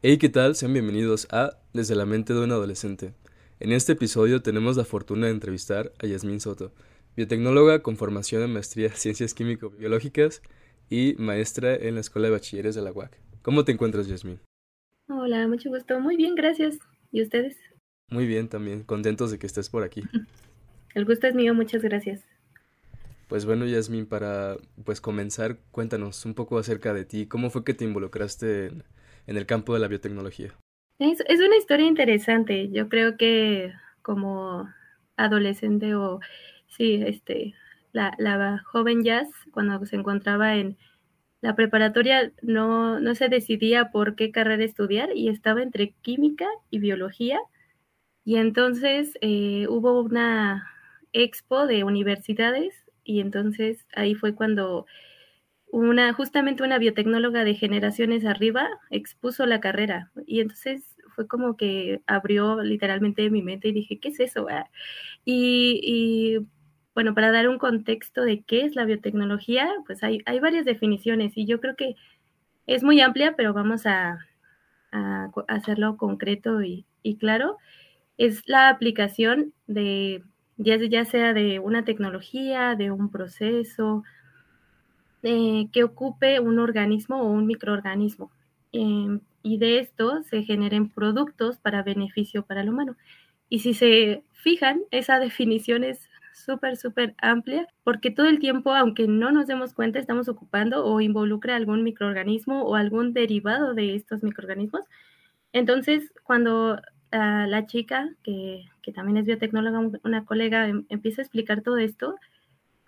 Hey, ¿qué tal? Sean bienvenidos a Desde la mente de un adolescente. En este episodio tenemos la fortuna de entrevistar a Yasmín Soto, biotecnóloga con formación en maestría en ciencias químico-biológicas y maestra en la Escuela de Bachilleres de la UAC. ¿Cómo te encuentras, Yasmín? Hola, mucho gusto. Muy bien, gracias. ¿Y ustedes? Muy bien también, contentos de que estés por aquí. El gusto es mío, muchas gracias. Pues bueno, Yasmín, para pues comenzar, cuéntanos un poco acerca de ti. ¿Cómo fue que te involucraste en, en el campo de la biotecnología? Es, es, una historia interesante. Yo creo que como adolescente o sí, este, la, la joven Jazz, cuando se encontraba en la preparatoria, no, no se decidía por qué carrera estudiar y estaba entre química y biología. Y entonces eh, hubo una expo de universidades y entonces ahí fue cuando una, justamente una biotecnóloga de generaciones arriba expuso la carrera y entonces fue como que abrió literalmente mi mente y dije, ¿qué es eso? Ah, y, y, bueno, para dar un contexto de qué es la biotecnología, pues hay, hay varias definiciones y yo creo que es muy amplia, pero vamos a, hacerlo concreto y claro. Es la aplicación de ya, sea de una tecnología, de un proceso, eh, que ocupe un organismo o un microorganismo. Eh, y de esto se generen productos para beneficio para el humano. Y si se fijan, esa definición es súper, súper amplia, porque todo el tiempo, aunque no nos demos cuenta, estamos ocupando o involucra algún microorganismo o algún derivado de estos microorganismos. Entonces, cuando la chica, que, que, también es biotecnóloga, una colega, em, empieza a explicar todo esto,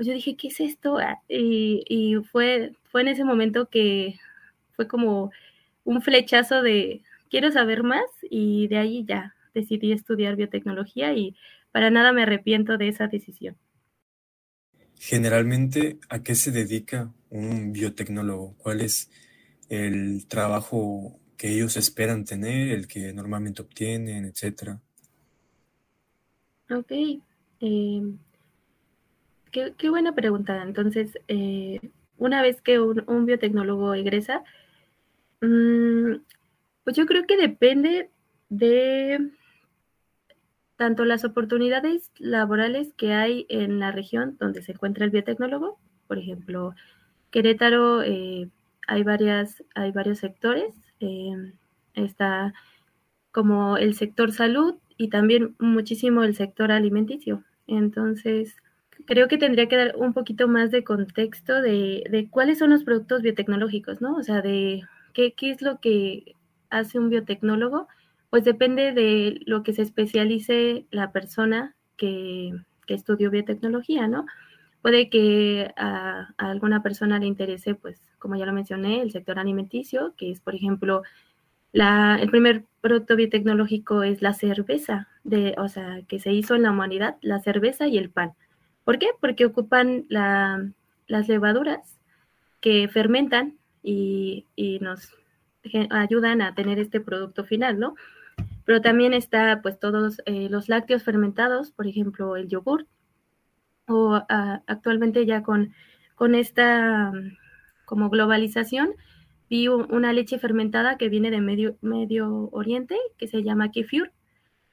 pues yo dije, ¿qué es esto? Ah, y, y, fue, fue en ese momento que fue como un flechazo de, quiero saber más, y de ahí ya decidí estudiar biotecnología y para nada me arrepiento de esa decisión. Generalmente, ¿a qué se dedica un biotecnólogo? ¿Cuál es el trabajo que ellos esperan tener, el que normalmente obtienen, etcétera. Ok. Eh, qué, buena pregunta. Entonces, eh, una vez que un, biotecnólogo egresa, mmm, pues yo creo que depende de tanto las oportunidades laborales que hay en la región donde se encuentra el biotecnólogo, por ejemplo, Querétaro, eh, hay, varias, hay varios sectores eh, está como el sector salud y también muchísimo el sector alimenticio. Entonces, creo que tendría que dar un poquito más de contexto de, de cuáles son los productos biotecnológicos, ¿no? O sea, de qué, qué es lo que hace un biotecnólogo, pues depende de lo que se especialice la persona que, que estudió biotecnología, ¿no? Puede que a, a, alguna persona le interese, pues, como ya lo mencioné, el sector alimenticio, que es, por ejemplo, la, el primer producto biotecnológico es la cerveza, de, o sea, que se hizo en la humanidad, la cerveza y el pan. ¿Por qué? Porque ocupan la, las levaduras que fermentan y, y, nos ayudan a tener este producto final, ¿no? Pero también está, pues, todos eh, los lácteos fermentados, por ejemplo, el yogur, o uh, actualmente ya con, con esta como globalización, vi una leche fermentada que viene de Medio, Medio Oriente, que se llama kefir,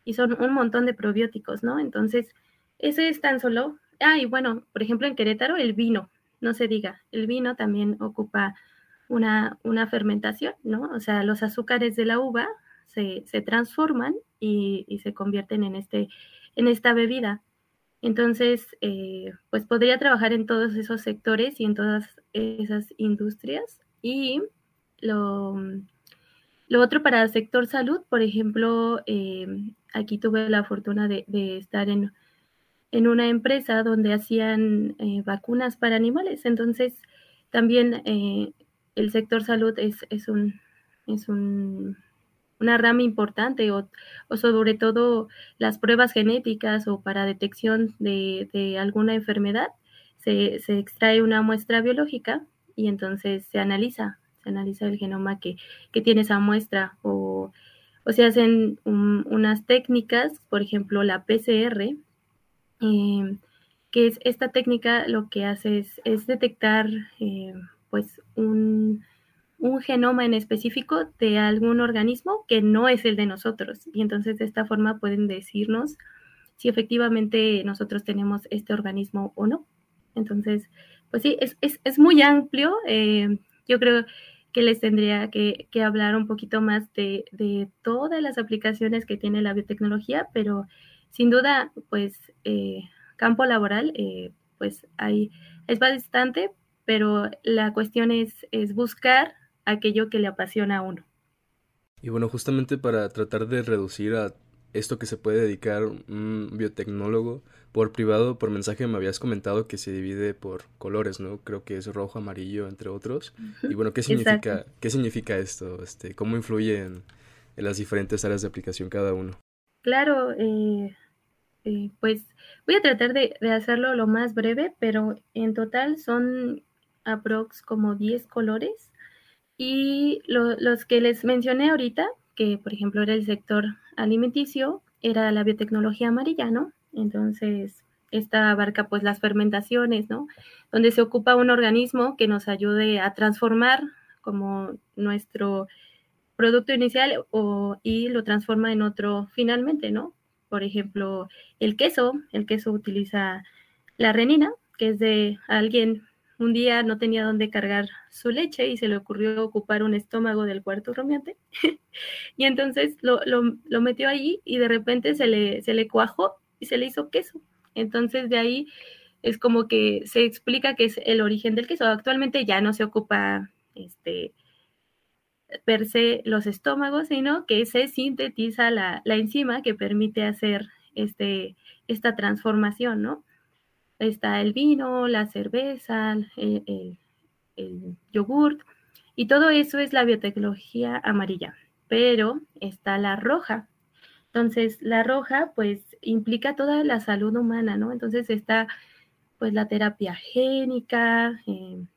y son un montón de probióticos, ¿no? Entonces, ese es tan solo, ah, y bueno, por ejemplo, en Querétaro, el vino, no se diga, el vino también ocupa una, una fermentación, ¿no? O sea, los azúcares de la uva se, se transforman y, se convierten en, este, en esta bebida. Entonces, eh, pues podría trabajar en todos esos sectores y en todas esas industrias. Y lo, lo otro para el sector salud, por ejemplo, eh, aquí tuve la fortuna de estar en, en, una empresa donde hacían eh, vacunas para animales. Entonces, también eh, el sector salud es, es un... Es un una rama importante o, sobre todo las pruebas genéticas o para detección de, de alguna enfermedad, se, se, extrae una muestra biológica y entonces se analiza, se analiza el genoma que, que tiene esa muestra o, o se hacen un, unas técnicas, por ejemplo la PCR, eh, que es esta técnica lo que hace es, es detectar eh, pues un un genoma en específico de algún organismo que no es el de nosotros. Y entonces de esta forma pueden decirnos si efectivamente nosotros tenemos este organismo o no. Entonces, pues sí, es, muy amplio. Eh, yo creo que les tendría que, hablar un poquito más de, todas las aplicaciones que tiene la biotecnología, pero sin duda, pues eh, campo laboral, eh, pues hay, es bastante, pero la cuestión es, es buscar aquello que le apasiona a uno. Y bueno, justamente para tratar de reducir a esto que se puede dedicar un biotecnólogo por privado, por mensaje me habías comentado que se divide por colores, ¿no? Creo que es rojo, amarillo, entre otros. Y bueno, ¿qué significa, ¿qué significa esto? Este, ¿Cómo influye en, las diferentes áreas de aplicación cada uno? Claro, eh, eh, pues voy a tratar de, hacerlo lo más breve, pero en total son aprox como 10 colores. Y los que les mencioné ahorita, que por ejemplo era el sector alimenticio, era la biotecnología amarilla, ¿no? Entonces, esta abarca pues las fermentaciones, ¿no? Donde se ocupa un organismo que nos ayude a transformar como nuestro producto inicial o, y lo transforma en otro finalmente, ¿no? Por ejemplo, el queso, el queso utiliza la renina, que es de alguien un día no tenía dónde cargar su leche y se le ocurrió ocupar un estómago del cuarto rumiante. y entonces lo, metió ahí y de repente se le, se le cuajó y se le hizo queso. Entonces de ahí es como que se explica que es el origen del queso. Actualmente ya no se ocupa este per se los estómagos, sino que se sintetiza la, la enzima que permite hacer este, esta transformación, ¿no? está el vino, la cerveza, el, yogurt, y todo eso es la biotecnología amarilla, pero está la roja. Entonces, la roja, pues, implica toda la salud humana, ¿no? Entonces está, pues, la terapia génica, em,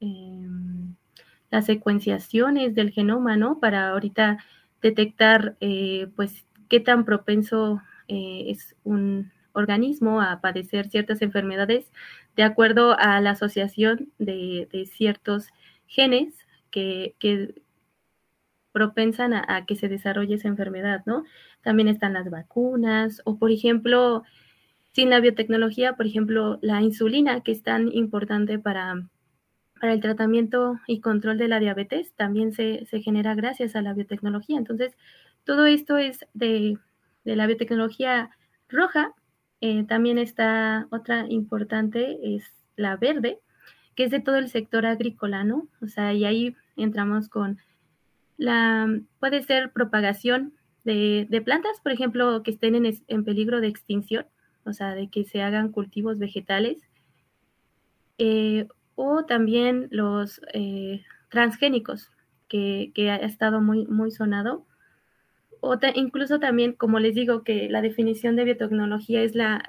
em, las secuenciaciones del genoma, ¿no? Para ahorita detectar, eh, pues, qué tan propenso eh, es un, organismo a padecer ciertas enfermedades de acuerdo a la asociación de, ciertos genes que, propensan a, que se desarrolle esa enfermedad, ¿no? También están las vacunas o, por ejemplo, sin la biotecnología, por ejemplo, la insulina, que es tan importante para, para el tratamiento y control de la diabetes, también se, genera gracias a la biotecnología. Entonces, todo esto es de, de la biotecnología roja eh, también está otra importante, es la verde, que es de todo el sector agrícola, ¿no? O sea, y ahí entramos con la, puede ser propagación de, plantas, por ejemplo, que estén en, peligro de extinción, o sea, de que se hagan cultivos vegetales, eh, o también los eh, transgénicos, que, que, ha estado muy, muy sonado, o incluso también, como les digo, que la definición de biotecnología es la,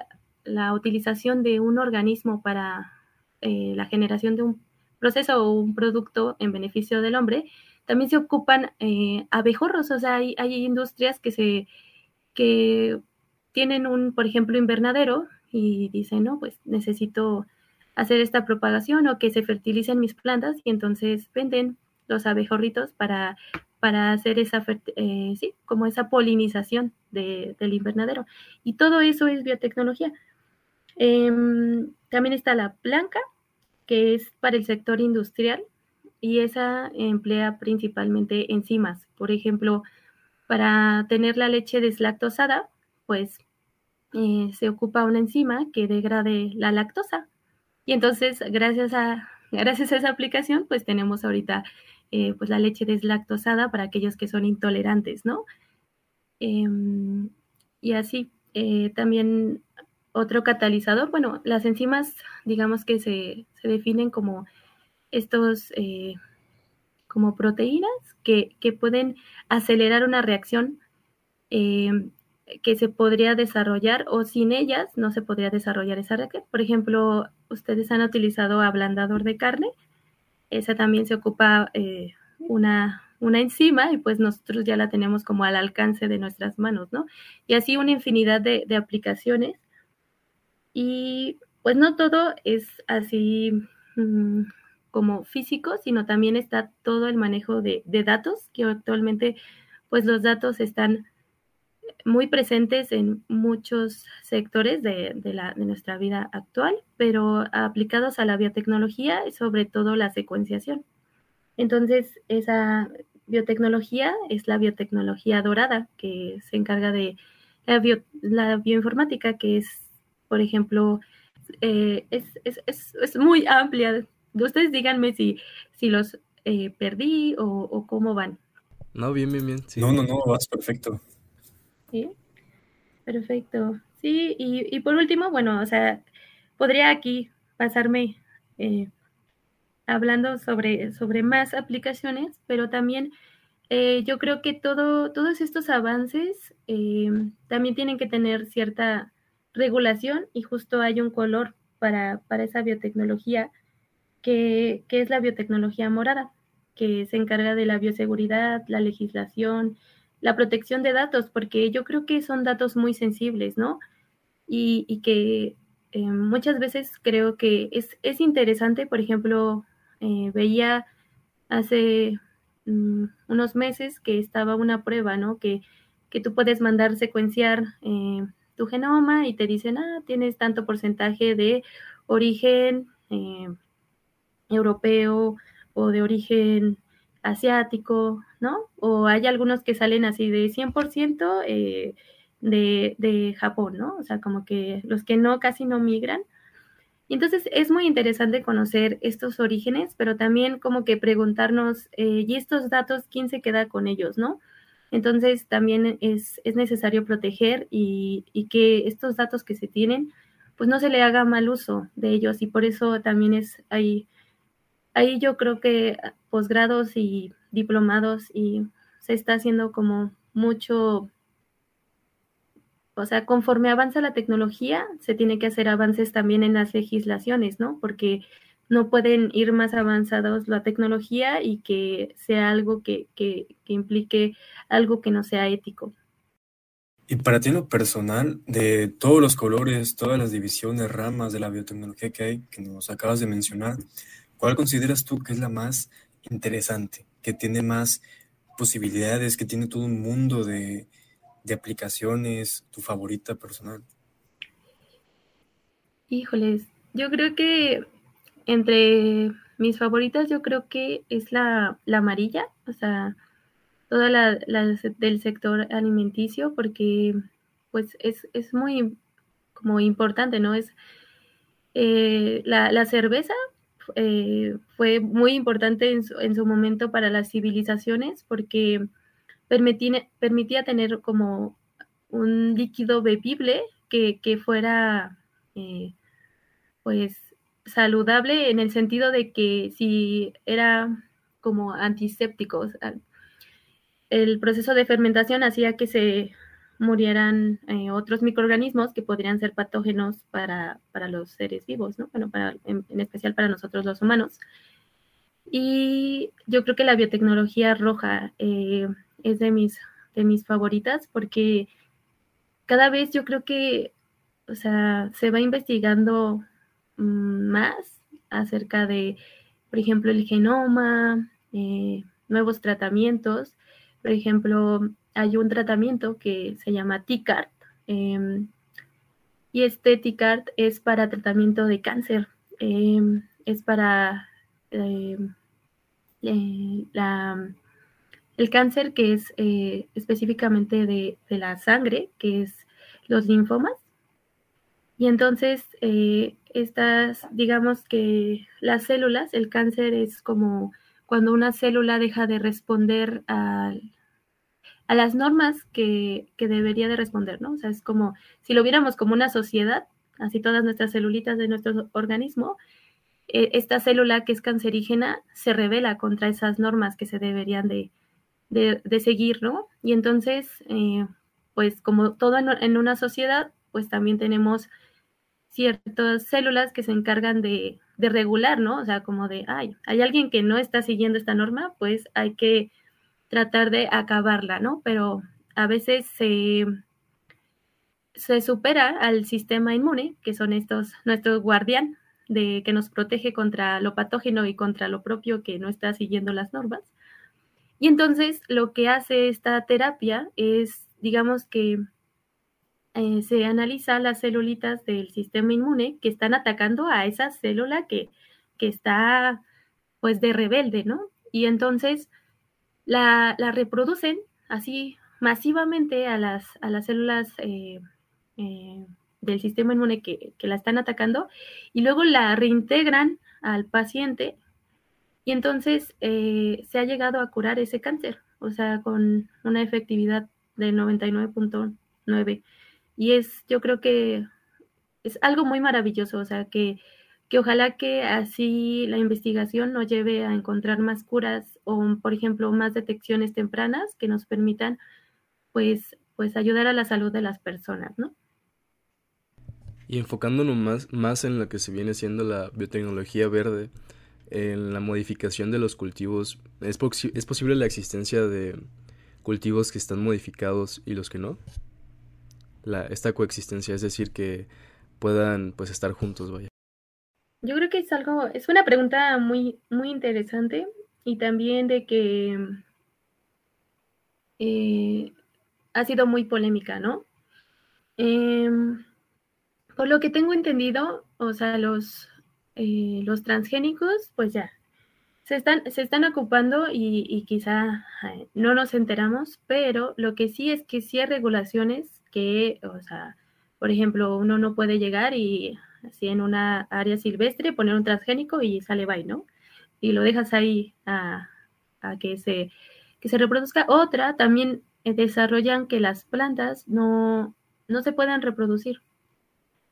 utilización de un organismo para eh, la generación de un proceso o un producto en beneficio del hombre, también se ocupan eh, abejorros, o sea, hay, industrias que se que tienen un, por ejemplo, invernadero y dicen, no, pues necesito hacer esta propagación o que se fertilicen mis plantas y entonces venden los abejorritos para para hacer esa, eh, sí, como esa polinización del invernadero. Y todo eso es biotecnología. Em, también está la blanca, que es para el sector industrial y esa emplea principalmente enzimas. Por ejemplo, para tener la leche deslactosada, pues eh, se ocupa una enzima que degrade la lactosa. Y entonces, gracias a, gracias a esa aplicación, pues tenemos ahorita eh, pues la leche deslactosada para aquellos que son intolerantes, ¿no? Em, y así, eh, también otro catalizador, bueno, las enzimas, digamos que se, definen como estos, eh, como proteínas que, que, pueden acelerar una reacción em, que se podría desarrollar o sin ellas no se podría desarrollar esa reacción. Por ejemplo, ustedes han utilizado ablandador de carne, esa también se ocupa eh, una, una enzima y pues nosotros ya la tenemos como al alcance de nuestras manos, ¿no? Y así una infinidad de, aplicaciones. Y pues no todo es así mm, como físico, sino también está todo el manejo de, datos, que actualmente pues los datos están muy presentes en muchos sectores de, la, de, nuestra vida actual, pero aplicados a la biotecnología y sobre todo la secuenciación. Entonces, esa biotecnología es la biotecnología dorada, que se encarga de la, bioinformática, que es, por ejemplo, eh, es, es, es, muy amplia. Ustedes díganme si, si los eh, perdí o, cómo van. No, bien, bien, bien. No, no, no, vas perfecto. Sí, perfecto. Sí, y, y por último, bueno, o sea, podría aquí pasarme eh, hablando sobre, sobre más aplicaciones, pero también eh, yo creo que todo, todos estos avances eh, también tienen que tener cierta regulación y justo hay un color para, esa biotecnología que, es la biotecnología morada, que se encarga de la bioseguridad, la legislación, la protección de datos, porque yo creo que son datos muy sensibles, ¿no? Y, que eh, muchas veces creo que es, es interesante, por ejemplo, veía hace Mm, unos meses que estaba una prueba, ¿no? Que, que tú puedes mandar secuenciar eh, tu genoma y te dicen, ah, tienes tanto porcentaje de origen eh, europeo o de origen asiático, ¿no? O hay algunos que salen así de 100% eh, de, de Japón, ¿no? O sea, como que los que no, casi no migran, y entonces es muy interesante conocer estos orígenes, pero también como que preguntarnos, eh, ¿y estos datos quién se queda con ellos, no? Entonces también es, necesario proteger y, que estos datos que se tienen, pues no se le haga mal uso de ellos y por eso también es ahí, ahí yo creo que posgrados y diplomados y se está haciendo como mucho o sea, conforme avanza la tecnología, se tiene que hacer avances también en las legislaciones, ¿no? Porque no pueden ir más avanzados la tecnología y que sea algo que, implique algo que no sea ético. Y para ti en lo personal, de todos los colores, todas las divisiones, ramas de la biotecnología que hay, que nos acabas de mencionar, ¿cuál consideras tú que es la más interesante, que tiene más posibilidades, que tiene todo un mundo de, de aplicaciones, tu favorita personal? Híjoles, yo creo que entre mis favoritas, yo creo que es la, amarilla, o sea, toda la, del sector alimenticio, porque pues es, muy como importante, ¿no? Es eh, la, cerveza eh, fue muy importante en su, en su momento para las civilizaciones porque permitía, permitía tener como un líquido bebible que, fuera eh, pues saludable en el sentido de que si era como antiséptico, el proceso de fermentación hacía que se murieran eh, otros microorganismos que podrían ser patógenos para, los seres vivos, ¿no? Bueno, para, en, especial para nosotros los humanos. Y yo creo que la biotecnología roja eh, es de mis, de mis favoritas porque cada vez yo creo que, o sea, se va investigando mm, más acerca de, por ejemplo, el genoma, eh, nuevos tratamientos. Por ejemplo, hay un tratamiento que se llama TICART. Em, y este TICART es para tratamiento de cáncer. Em, es para em, eh, la el cáncer que es eh, específicamente de, la sangre, que es los linfomas. Y entonces, eh, estas, digamos que las células, el cáncer es como cuando una célula deja de responder a, las normas que, debería de responder, ¿no? O sea, es como si lo viéramos como una sociedad, así todas nuestras celulitas de nuestro organismo, eh, esta célula que es cancerígena se revela contra esas normas que se deberían de, de, seguir, ¿no? Y entonces, eh, pues como todo en, una sociedad, pues también tenemos ciertas células que se encargan de, regular, ¿no? O sea, como de, ay, hay alguien que no está siguiendo esta norma, pues hay que tratar de acabarla, ¿no? Pero a veces se, se supera al sistema inmune, que son estos, nuestro guardián, que nos protege contra lo patógeno y contra lo propio que no está siguiendo las normas. Y entonces lo que hace esta terapia es, digamos que eh, se analiza las celulitas del sistema inmune que están atacando a esa célula que, que está pues de rebelde, ¿no? Y entonces la, reproducen así masivamente a las, a las células eh, eh, del sistema inmune que, la están atacando y luego la reintegran al paciente y entonces eh, se ha llegado a curar ese cáncer, o sea, con una efectividad del 99.9. Y es, yo creo que es algo muy maravilloso, o sea, que, que ojalá que así la investigación nos lleve a encontrar más curas o, por ejemplo, más detecciones tempranas que nos permitan, pues, pues ayudar a la salud de las personas, ¿no? Y enfocándonos más, más en lo que se viene siendo la biotecnología verde, en la modificación de los cultivos, ¿es, ¿es posible la existencia de cultivos que están modificados y los que no? La, esta coexistencia, es decir, que puedan pues estar juntos, vaya. Yo creo que es algo, es una pregunta muy, muy interesante y también de que eh, ha sido muy polémica, ¿no? Eh, por lo que tengo entendido, o sea, los, eh, los transgénicos, pues ya, se están, se están ocupando y, quizá no nos enteramos, pero lo que sí es que sí hay regulaciones que, o sea, por ejemplo, uno no puede llegar y así en una área silvestre poner un transgénico y sale bye, ¿no? Y lo dejas ahí a, que, se, que se reproduzca. Otra, también desarrollan que las plantas no, no se puedan reproducir.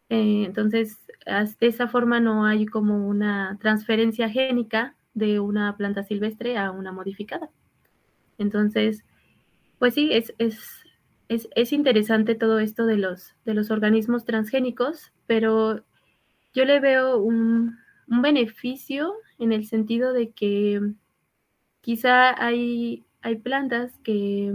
Eh, entonces, de esa forma no hay como una transferencia génica de una planta silvestre a una modificada. Entonces, pues sí, es, es, es, es interesante todo esto de los, de los organismos transgénicos, pero yo le veo un, beneficio en el sentido de que quizá hay, plantas que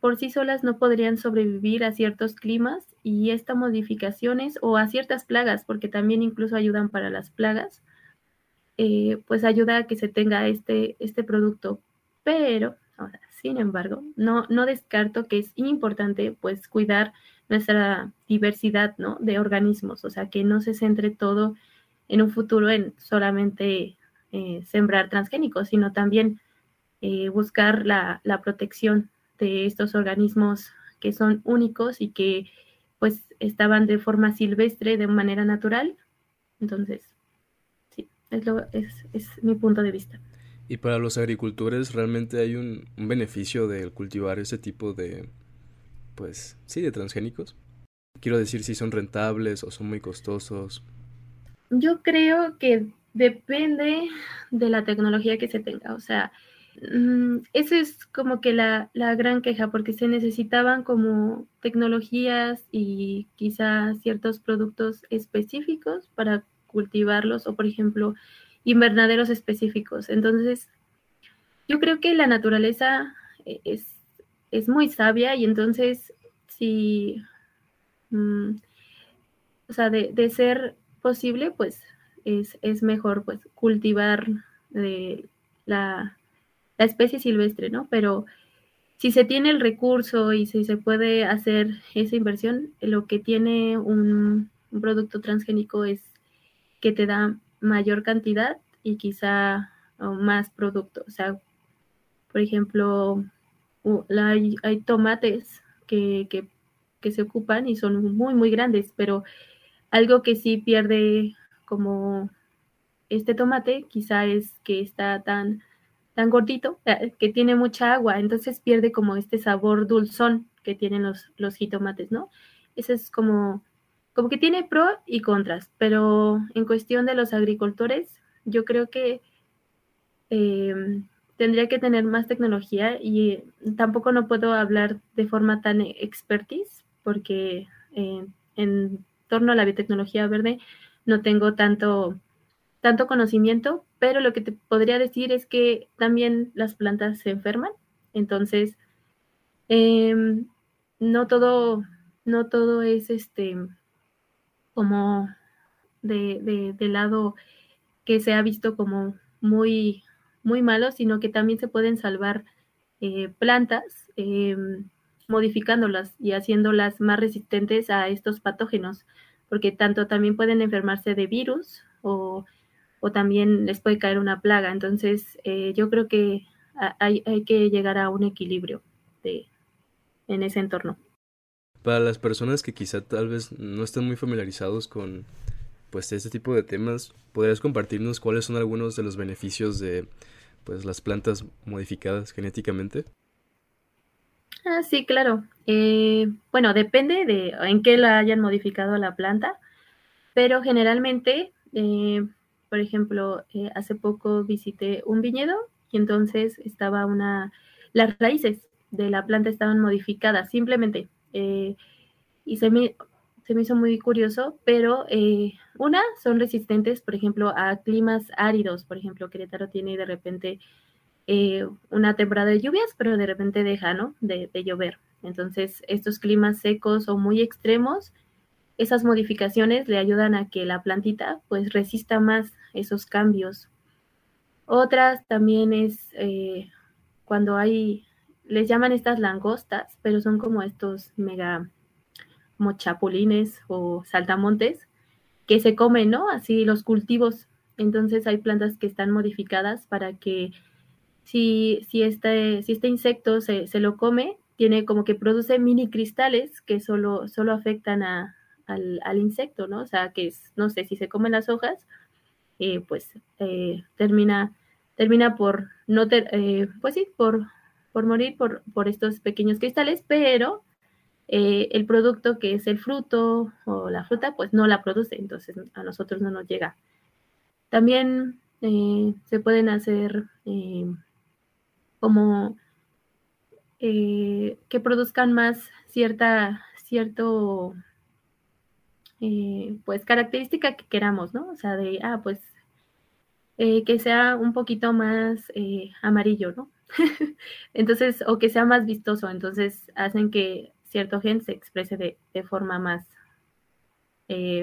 por sí solas no podrían sobrevivir a ciertos climas y estas modificaciones o a ciertas plagas, porque también incluso ayudan para las plagas, eh, pues ayuda a que se tenga este, este producto. Pero, sin embargo, no, no descarto que es importante pues cuidar nuestra diversidad ¿no? de organismos, o sea, que no se centre todo en un futuro en solamente eh, sembrar transgénicos, sino también eh, buscar la, la protección de estos organismos que son únicos y que pues estaban de forma silvestre, de manera natural. Entonces, sí, es, lo, es, es mi punto de vista. ¿Y para los agricultores realmente hay un, un beneficio de cultivar ese tipo de, pues, sí, de transgénicos? Quiero decir si son rentables o son muy costosos. Yo creo que depende de la tecnología que se tenga. O sea, Mm, esa es como que la, gran queja, porque se necesitaban como tecnologías y quizá ciertos productos específicos para cultivarlos o, por ejemplo, invernaderos específicos. Entonces, yo creo que la naturaleza e, es, muy sabia y entonces, si, mm, o sea, de, ser posible, pues es, es mejor pues cultivar de la la especie silvestre, ¿no? Pero si se tiene el recurso y si se puede hacer esa inversión, lo que tiene un, producto transgénico es que te da mayor cantidad y quizá más producto. O sea, por ejemplo, hay, tomates que, que, se ocupan y son muy, muy grandes, pero algo que sí pierde como este tomate quizá es que está tan tan gordito, eh, que tiene mucha agua, entonces pierde como este sabor dulzón que tienen los, los jitomates, ¿no? Ese es como, como que tiene pro y contras, pero en cuestión de los agricultores, yo creo que em, tendría que tener más tecnología y tampoco no puedo hablar de forma tan expertise, porque eh, en torno a la biotecnología verde no tengo tanto tanto conocimiento, pero lo que te podría decir es que también las plantas se enferman, entonces em, no todo, no todo es este como de, del lado que se ha visto como muy, muy malo, sino que también se pueden salvar eh, plantas em, modificándolas y haciéndolas más resistentes a estos patógenos, porque tanto también pueden enfermarse de virus o, también les puede caer una plaga. Entonces, eh, yo creo que hay, hay, que llegar a un equilibrio de, en ese entorno. Para las personas que quizá tal vez no estén muy familiarizados con pues este tipo de temas, ¿podrías compartirnos cuáles son algunos de los beneficios de pues las plantas modificadas genéticamente? Ah, sí, claro. Eh, bueno, depende de en qué la hayan modificado la planta, pero generalmente, eh, por ejemplo, eh, hace poco visité un viñedo y entonces estaba una, las raíces de la planta estaban modificadas, simplemente. y se me, se me hizo muy curioso, pero una, son resistentes, por ejemplo, a climas áridos. Por ejemplo, Querétaro tiene de repente eh, una temporada de lluvias, pero de repente deja, ¿no? De, llover. Entonces, estos climas secos o muy extremos, esas modificaciones le ayudan a que la plantita pues resista más esos cambios. Otras también es eh, cuando hay, les llaman estas langostas, pero son como estos mega, como chapulines o saltamontes que se comen, ¿no? Así los cultivos. Entonces hay plantas que están modificadas para que si, si, este, si este insecto se, lo come, tiene como que produce mini cristales que solo, solo afectan a, al, insecto, ¿no? O sea, que no sé, si se comen las hojas, eh, pues eh, termina, termina por no, eh, pues sí, por, por morir por, por estos pequeños cristales, pero el producto que es el fruto o la fruta, pues no la produce, entonces a nosotros no nos llega. También se pueden hacer como eh, que produzcan más cierta, cierto, eh, pues característica que queramos, ¿no? O sea, de, ah, pues eh, que sea un poquito más amarillo, ¿no? entonces, o que sea más vistoso, entonces hacen que cierto gen se exprese de, de forma más,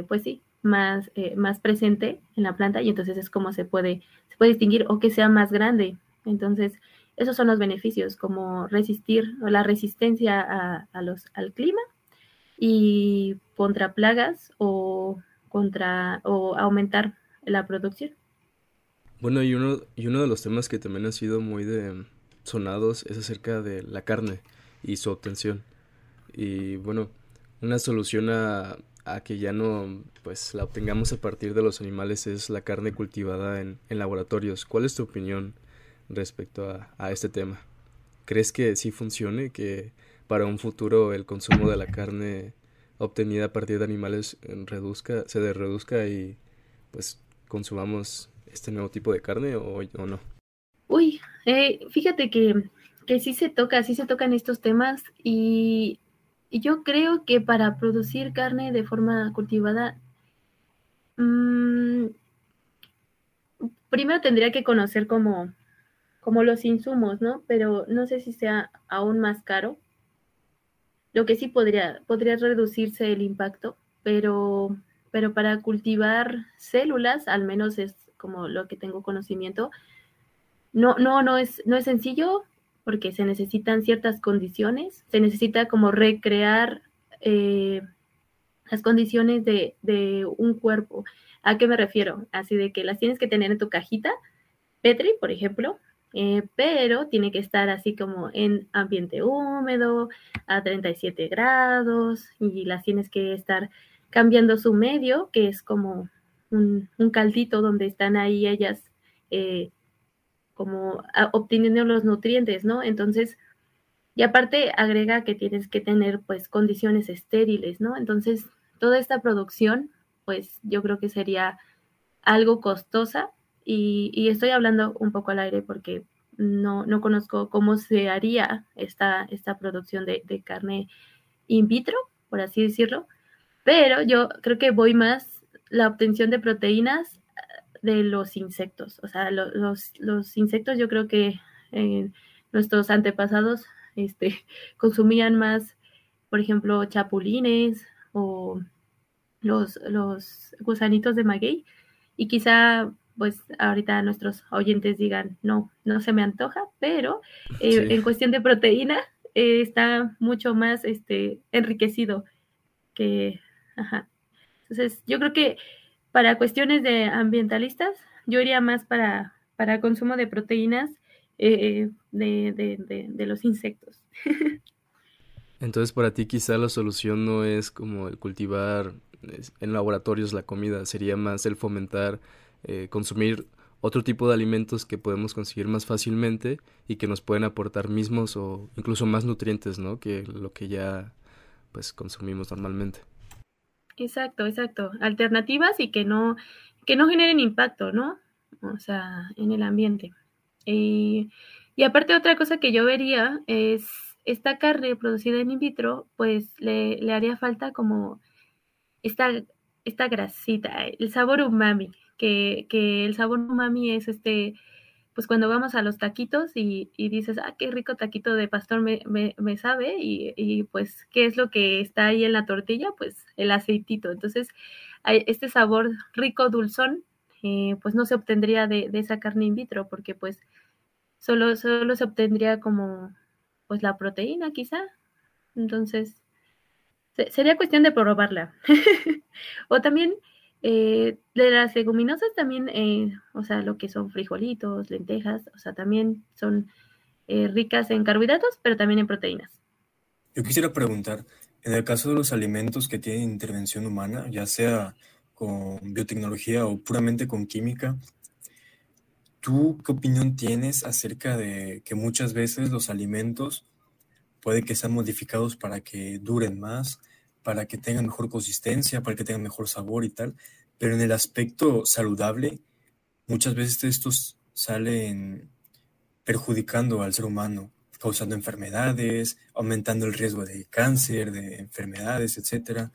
pues sí, más, más presente en la planta y entonces es como se puede, se puede distinguir o que sea más grande. Entonces, esos son los beneficios, como resistir o la resistencia a, los, al clima y contra plagas o contra o aumentar la producción. Bueno, y uno, y uno de los temas que también ha sido muy de sonados es acerca de la carne y su obtención. Y bueno, una solución a, que ya no pues la obtengamos a partir de los animales es la carne cultivada en, laboratorios. ¿Cuál es tu opinión respecto a, este tema. ¿Crees que sí funcione, que para un futuro el consumo de la carne obtenida a partir de animales reduzca, se reduzca y pues consumamos este nuevo tipo de carne o, no? Uy, eh, fíjate que, que sí se toca, sí se tocan estos temas y, yo creo que para producir carne de forma cultivada, mm, primero tendría que conocer como como los insumos, ¿no? Pero no sé si sea aún más caro. Lo que sí podría, podría reducirse el impacto, pero, pero para cultivar células, al menos es como lo que tengo conocimiento, no, no, no es, no es sencillo porque se necesitan ciertas condiciones, se necesita como recrear eh, las condiciones de, un cuerpo. ¿A qué me refiero? Así de que las tienes que tener en tu cajita, Petri, por ejemplo, eh, pero tiene que estar así como en ambiente húmedo, a 37 grados, y las tienes que estar cambiando su medio, que es como un, caldito donde están ahí ellas eh, como obteniendo los nutrientes, ¿no? Entonces, y aparte agrega que tienes que tener pues condiciones estériles, ¿no? Entonces, toda esta producción, pues yo creo que sería algo costosa y, estoy hablando un poco al aire porque no, no conozco cómo se haría esta, esta producción de, carne in vitro, por así decirlo, pero yo creo que voy más la obtención de proteínas de los insectos. O sea, los, los, insectos yo creo que eh, nuestros antepasados este, consumían más, por ejemplo, chapulines o los, los gusanitos de maguey y quizá pues ahorita nuestros oyentes digan, no, no se me antoja, pero eh, en cuestión de proteína eh, está mucho más este, enriquecido que, ajá. Entonces, yo creo que para cuestiones de ambientalistas, yo iría más para, para consumo de proteínas eh, de, los insectos. Entonces, para ti quizá la solución no es como el cultivar en laboratorios la comida, sería más el fomentar eh, consumir otro tipo de alimentos que podemos conseguir más fácilmente y que nos pueden aportar mismos o incluso más nutrientes, ¿no? Que lo que ya pues consumimos normalmente. Exacto, exacto. Alternativas y que no, que no generen impacto, ¿no? O sea, en el ambiente. Y, y aparte otra cosa que yo vería es esta carne producida en in vitro, pues le, le haría falta como esta, esta grasita, el sabor umami, que, que el sabor umami es este, pues cuando vamos a los taquitos y, dices, ah, qué rico taquito de pastor me, sabe, y, y, pues, ¿qué es lo que está ahí en la tortilla? Pues el aceitito. Entonces, este sabor rico, dulzón, eh, pues no se obtendría de, de, esa carne in vitro, porque pues solo, solo se obtendría como, pues la proteína quizá. Entonces, sería cuestión de probarla. o también eh, de las leguminosas también, eh, o sea, lo que son frijolitos, lentejas, o sea, también son eh, ricas en carbohidratos, pero también en proteínas. Yo quisiera preguntar, en el caso de los alimentos que tienen intervención humana, ya sea con biotecnología o puramente con química, ¿tú qué opinión tienes acerca de que muchas veces los alimentos puede que sean modificados para que duren más, para que tengan mejor consistencia, para que tengan mejor sabor y tal, pero en el aspecto saludable, muchas veces estos salen perjudicando al ser humano, causando enfermedades, aumentando el riesgo de cáncer, de enfermedades, etcétera,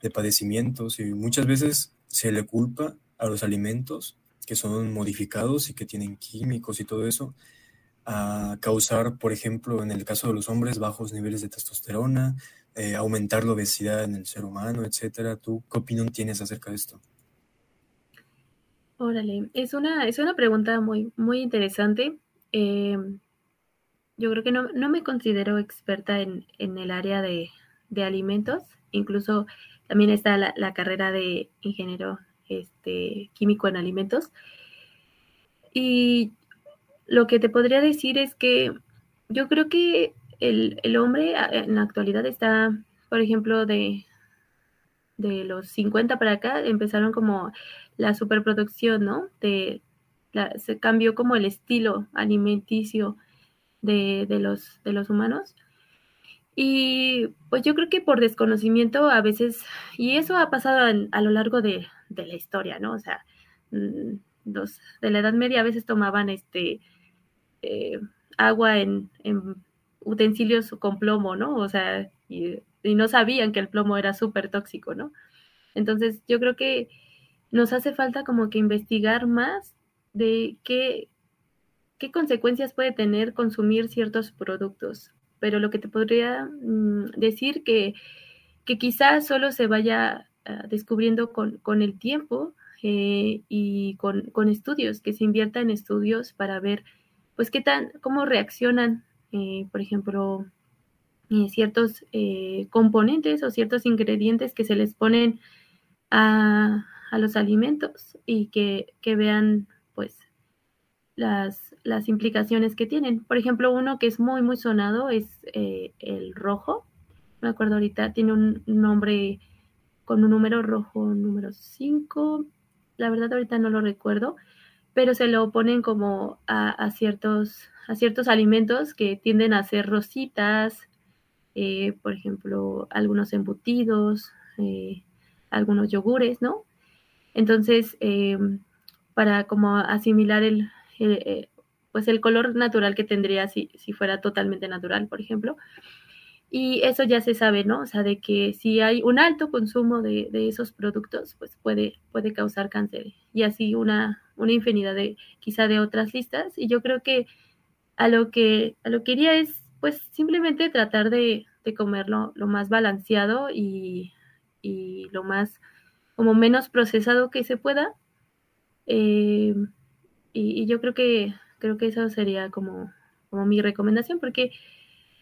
de padecimientos, y muchas veces se le culpa a los alimentos que son modificados y que tienen químicos y todo eso, a causar, por ejemplo, en el caso de los hombres, bajos niveles de testosterona, eh, aumentar la obesidad en el ser humano, etcétera. ¿Tú qué opinión tienes acerca de esto? Órale, es una, es una pregunta muy, muy interesante. Em, yo creo que no, me considero experta en, el área de, alimentos. Incluso también está la, la, carrera de ingeniero este, químico en alimentos. Y lo que te podría decir es que yo creo que el, hombre en la actualidad está, por ejemplo, de, de los 50 para acá, empezaron como la superproducción, ¿no? De, se cambió como el estilo alimenticio de, los, de los humanos. Y pues yo creo que por desconocimiento a veces, y eso ha pasado a lo largo de, la historia, ¿no? O sea, mm, los de la Edad Media a veces tomaban este eh, agua en utensilios con plomo, ¿no? O sea, y, no sabían que el plomo era súper tóxico, ¿no? Entonces, yo creo que nos hace falta como que investigar más de qué, qué consecuencias puede tener consumir ciertos productos. Pero lo que te podría mm, decir que, que quizás solo se vaya ah, descubriendo con, con, el tiempo eh, y con, con, estudios, que se invierta en estudios para ver, pues, qué tan, cómo reaccionan eh, por ejemplo, eh, ciertos eh, componentes o ciertos ingredientes que se les ponen a, los alimentos y que, vean pues las, las, implicaciones que tienen. Por ejemplo, uno que es muy, muy sonado es el rojo. Me acuerdo ahorita, tiene un nombre con un número rojo, número 5. La verdad ahorita no lo recuerdo, pero se lo ponen como a ciertos a ciertos alimentos que tienden a ser rositas, eh, por ejemplo, algunos embutidos, eh, algunos yogures, ¿no? Entonces, em, para como asimilar el, eh, pues el color natural que tendría si, si, fuera totalmente natural, por ejemplo. Y eso ya se sabe, ¿no? O sea, de que si hay un alto consumo de, de esos productos, pues puede, puede causar cáncer. Y así una, una infinidad de, quizá de otras listas. Y yo creo que a lo que, a lo que iría es pues simplemente tratar de, de comerlo lo más balanceado y, y, lo más como menos procesado que se pueda. Eh, y, yo creo que creo que eso sería como, como mi recomendación, porque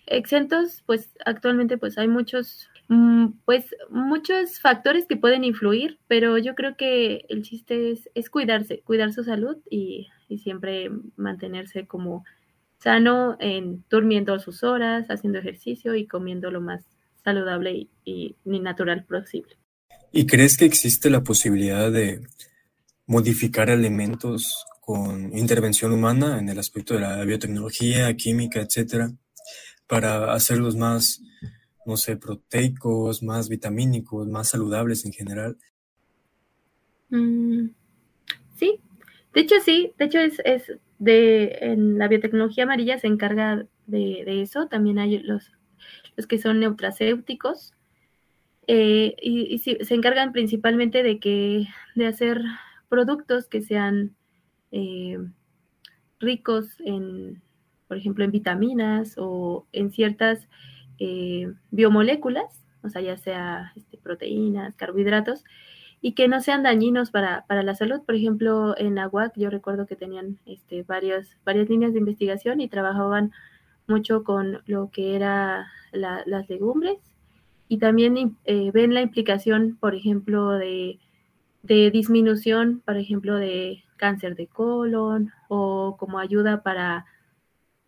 exentos, pues actualmente pues hay muchos, mm, pues muchos factores que pueden influir, pero yo creo que el chiste es, cuidarse, cuidar su salud y, siempre mantenerse como sano en durmiendo sus horas, haciendo ejercicio y comiendo lo más saludable y, y natural posible. ¿Y crees que existe la posibilidad de modificar elementos con intervención humana en el aspecto de la biotecnología, química, etcétera, para hacerlos más, no sé, proteicos, más vitamínicos, más saludables en general? Mm, sí, de hecho sí, de hecho es, es de en la biotecnología amarilla se encarga de, eso, también hay los, los que son neutracéuticos, eh, y, se encargan principalmente de que de hacer productos que sean eh, ricos en, por ejemplo, en vitaminas o en ciertas eh, biomoléculas, o sea, ya sea este, proteínas, carbohidratos, y que no sean dañinos para, la salud. Por ejemplo, en AGUAC yo recuerdo que tenían este, varias, varias líneas de investigación y trabajaban mucho con lo que era las legumbres y también eh, ven la implicación, por ejemplo, de, de disminución, por ejemplo, de cáncer de colon o como ayuda para,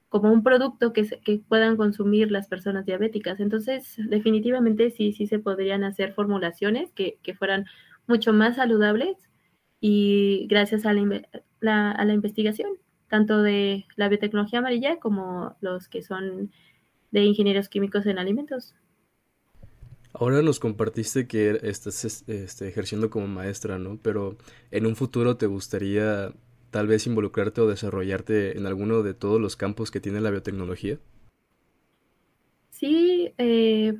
como un producto que, que puedan consumir las personas diabéticas. Entonces, definitivamente sí, sí se podrían hacer formulaciones que, que fueran mucho más saludables y gracias a la, a la investigación, tanto de la biotecnología amarilla como los que son de ingenieros químicos en alimentos. Ahora nos compartiste que estás este, ejerciendo como maestra, ¿no? Pero en un futuro te gustaría tal vez involucrarte o desarrollarte en alguno de todos los campos que tiene la biotecnología. Sí, eh,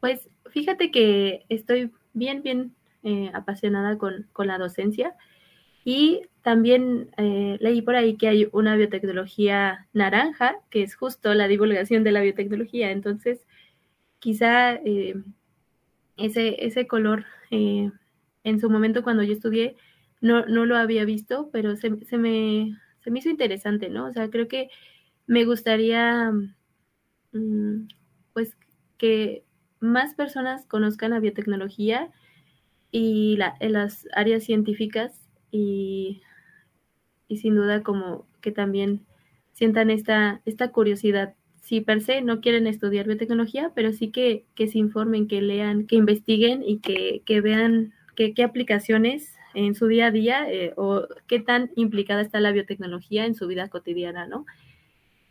pues fíjate que estoy bien, bien eh, apasionada con, la docencia y también eh, leí por ahí que hay una biotecnología naranja, que es justo la divulgación de la biotecnología. Entonces, quizá ese, ese color en su momento cuando yo estudié no, no lo había visto, pero se, se, me, se me hizo interesante, ¿no? O sea, creo que me gustaría mm, pues que más personas conozcan la biotecnología y la, las áreas científicas y, y sin duda como que también sientan esta, esta curiosidad si per se no quieren estudiar biotecnología, pero sí que, se informen, que lean, que investiguen y que, vean qué aplicaciones en su día a día eh, o qué tan implicada está la biotecnología en su vida cotidiana, ¿no?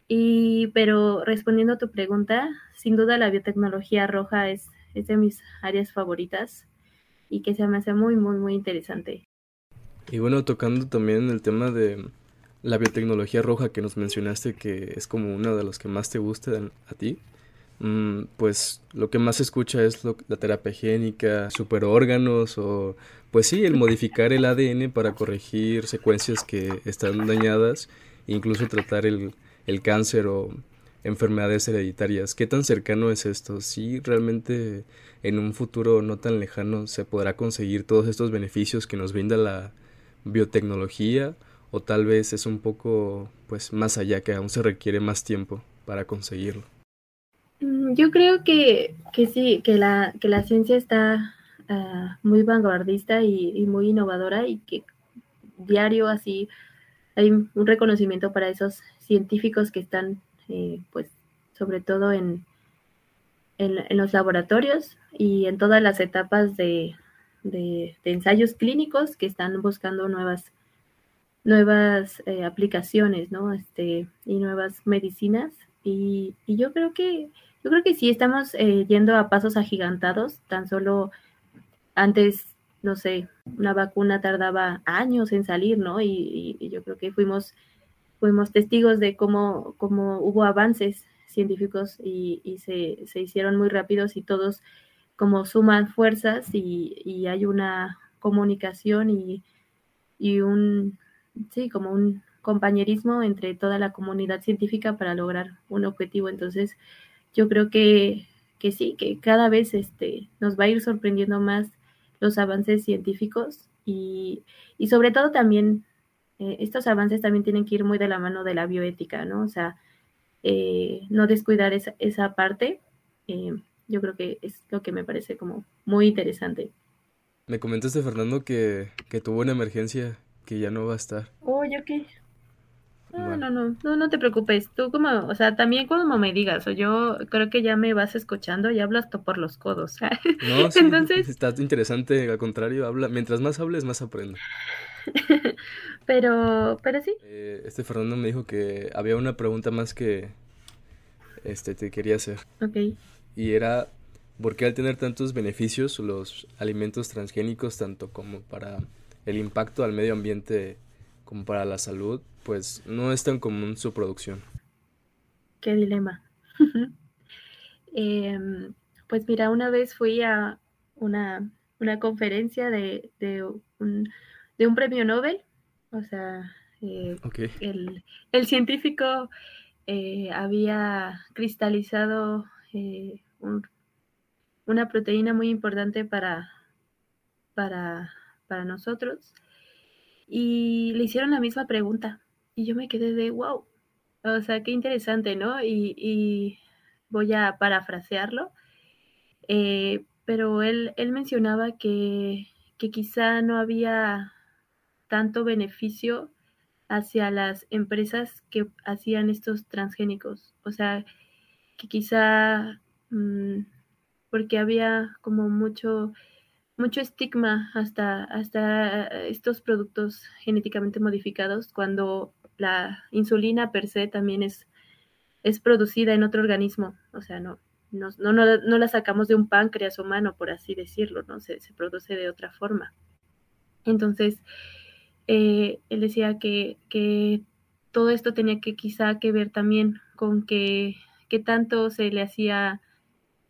Y, pero respondiendo a tu pregunta, sin duda la biotecnología roja es, es de mis áreas favoritas y que se me hace muy, muy, muy interesante. Y bueno, tocando también el tema de la biotecnología roja que nos mencionaste, que es como una de las que más te gusta a ti, pues lo que más se escucha es la terapia génica, superórganos o pues sí, el modificar el ADN para corregir secuencias que están dañadas, incluso tratar el, el cáncer o enfermedades hereditarias. ¿Qué tan cercano es esto? ¿Sí realmente en un futuro no tan lejano se podrá conseguir todos estos beneficios que nos brinda la biotecnología o tal vez es un poco pues más allá que aún se requiere más tiempo para conseguirlo. Mm, yo creo que, que sí, que la, que la ciencia está ah, muy vanguardista y, muy innovadora y que diario así hay un reconocimiento para esos científicos que están eh, pues sobre todo en, en, los laboratorios y en todas las etapas de, de ensayos clínicos que están buscando nuevas nuevas eh, aplicaciones, ¿no? Este, y nuevas medicinas. Y, yo creo que, yo creo que sí estamos eh, yendo a pasos agigantados, tan solo antes, no sé, una vacuna tardaba años en salir, ¿no? Y, yo creo que fuimos, fuimos testigos de cómo, cómo hubo avances científicos y, y se, se, hicieron muy rápidos y todos como suman fuerzas y, y hay una comunicación y, y un, sí, como un compañerismo entre toda la comunidad científica para lograr un objetivo. Entonces, yo creo que, que sí, que cada vez este, nos va a ir sorprendiendo más los avances científicos y, sobre todo también eh, estos avances también tienen que ir muy de la mano de la bioética, ¿no? O sea, eh, no descuidar esa, esa parte, eh, yo creo que es lo que me parece como muy interesante. Me comentaste, Fernando, que, que tuvo una emergencia que ya no va a estar. Oh, ¿yo qué? No, no, no, no, no te preocupes. Tú como, o sea, también como me digas, o yo creo que ya me vas escuchando y hablas tú por los codos. No, sí, Entonces... está interesante, al contrario, habla, mientras más hables, más aprendo. pero, pero sí. Eh, este Fernando me dijo que había una pregunta más que este te quería hacer. Ok. Y era, ¿por qué al tener tantos beneficios los alimentos transgénicos, tanto como para el impacto al medio ambiente como para la salud, pues no es tan común su producción? Qué dilema. Em, pues mira, una vez fui a una, conferencia de, un, premio Nobel, o sea, eh, el, científico eh, había cristalizado eh, una proteína muy importante para, para, para nosotros. Y le hicieron la misma pregunta. Y yo me quedé de, wow, o sea, qué interesante, ¿no? Y, voy a parafrasearlo. Eh, pero él, él mencionaba que, que quizá no había tanto beneficio hacia las empresas que hacían estos transgénicos. O sea, que quizá mm, porque había como mucho, mucho estigma hasta, hasta estos productos genéticamente modificados cuando la insulina per se también es, es producida en otro organismo. O sea, no, no, no, no, la sacamos de un páncreas humano, por así decirlo, ¿no? Se, se produce de otra forma. Entonces, eh, él decía que, que, todo esto tenía que quizá que ver también con que, que tanto se le hacía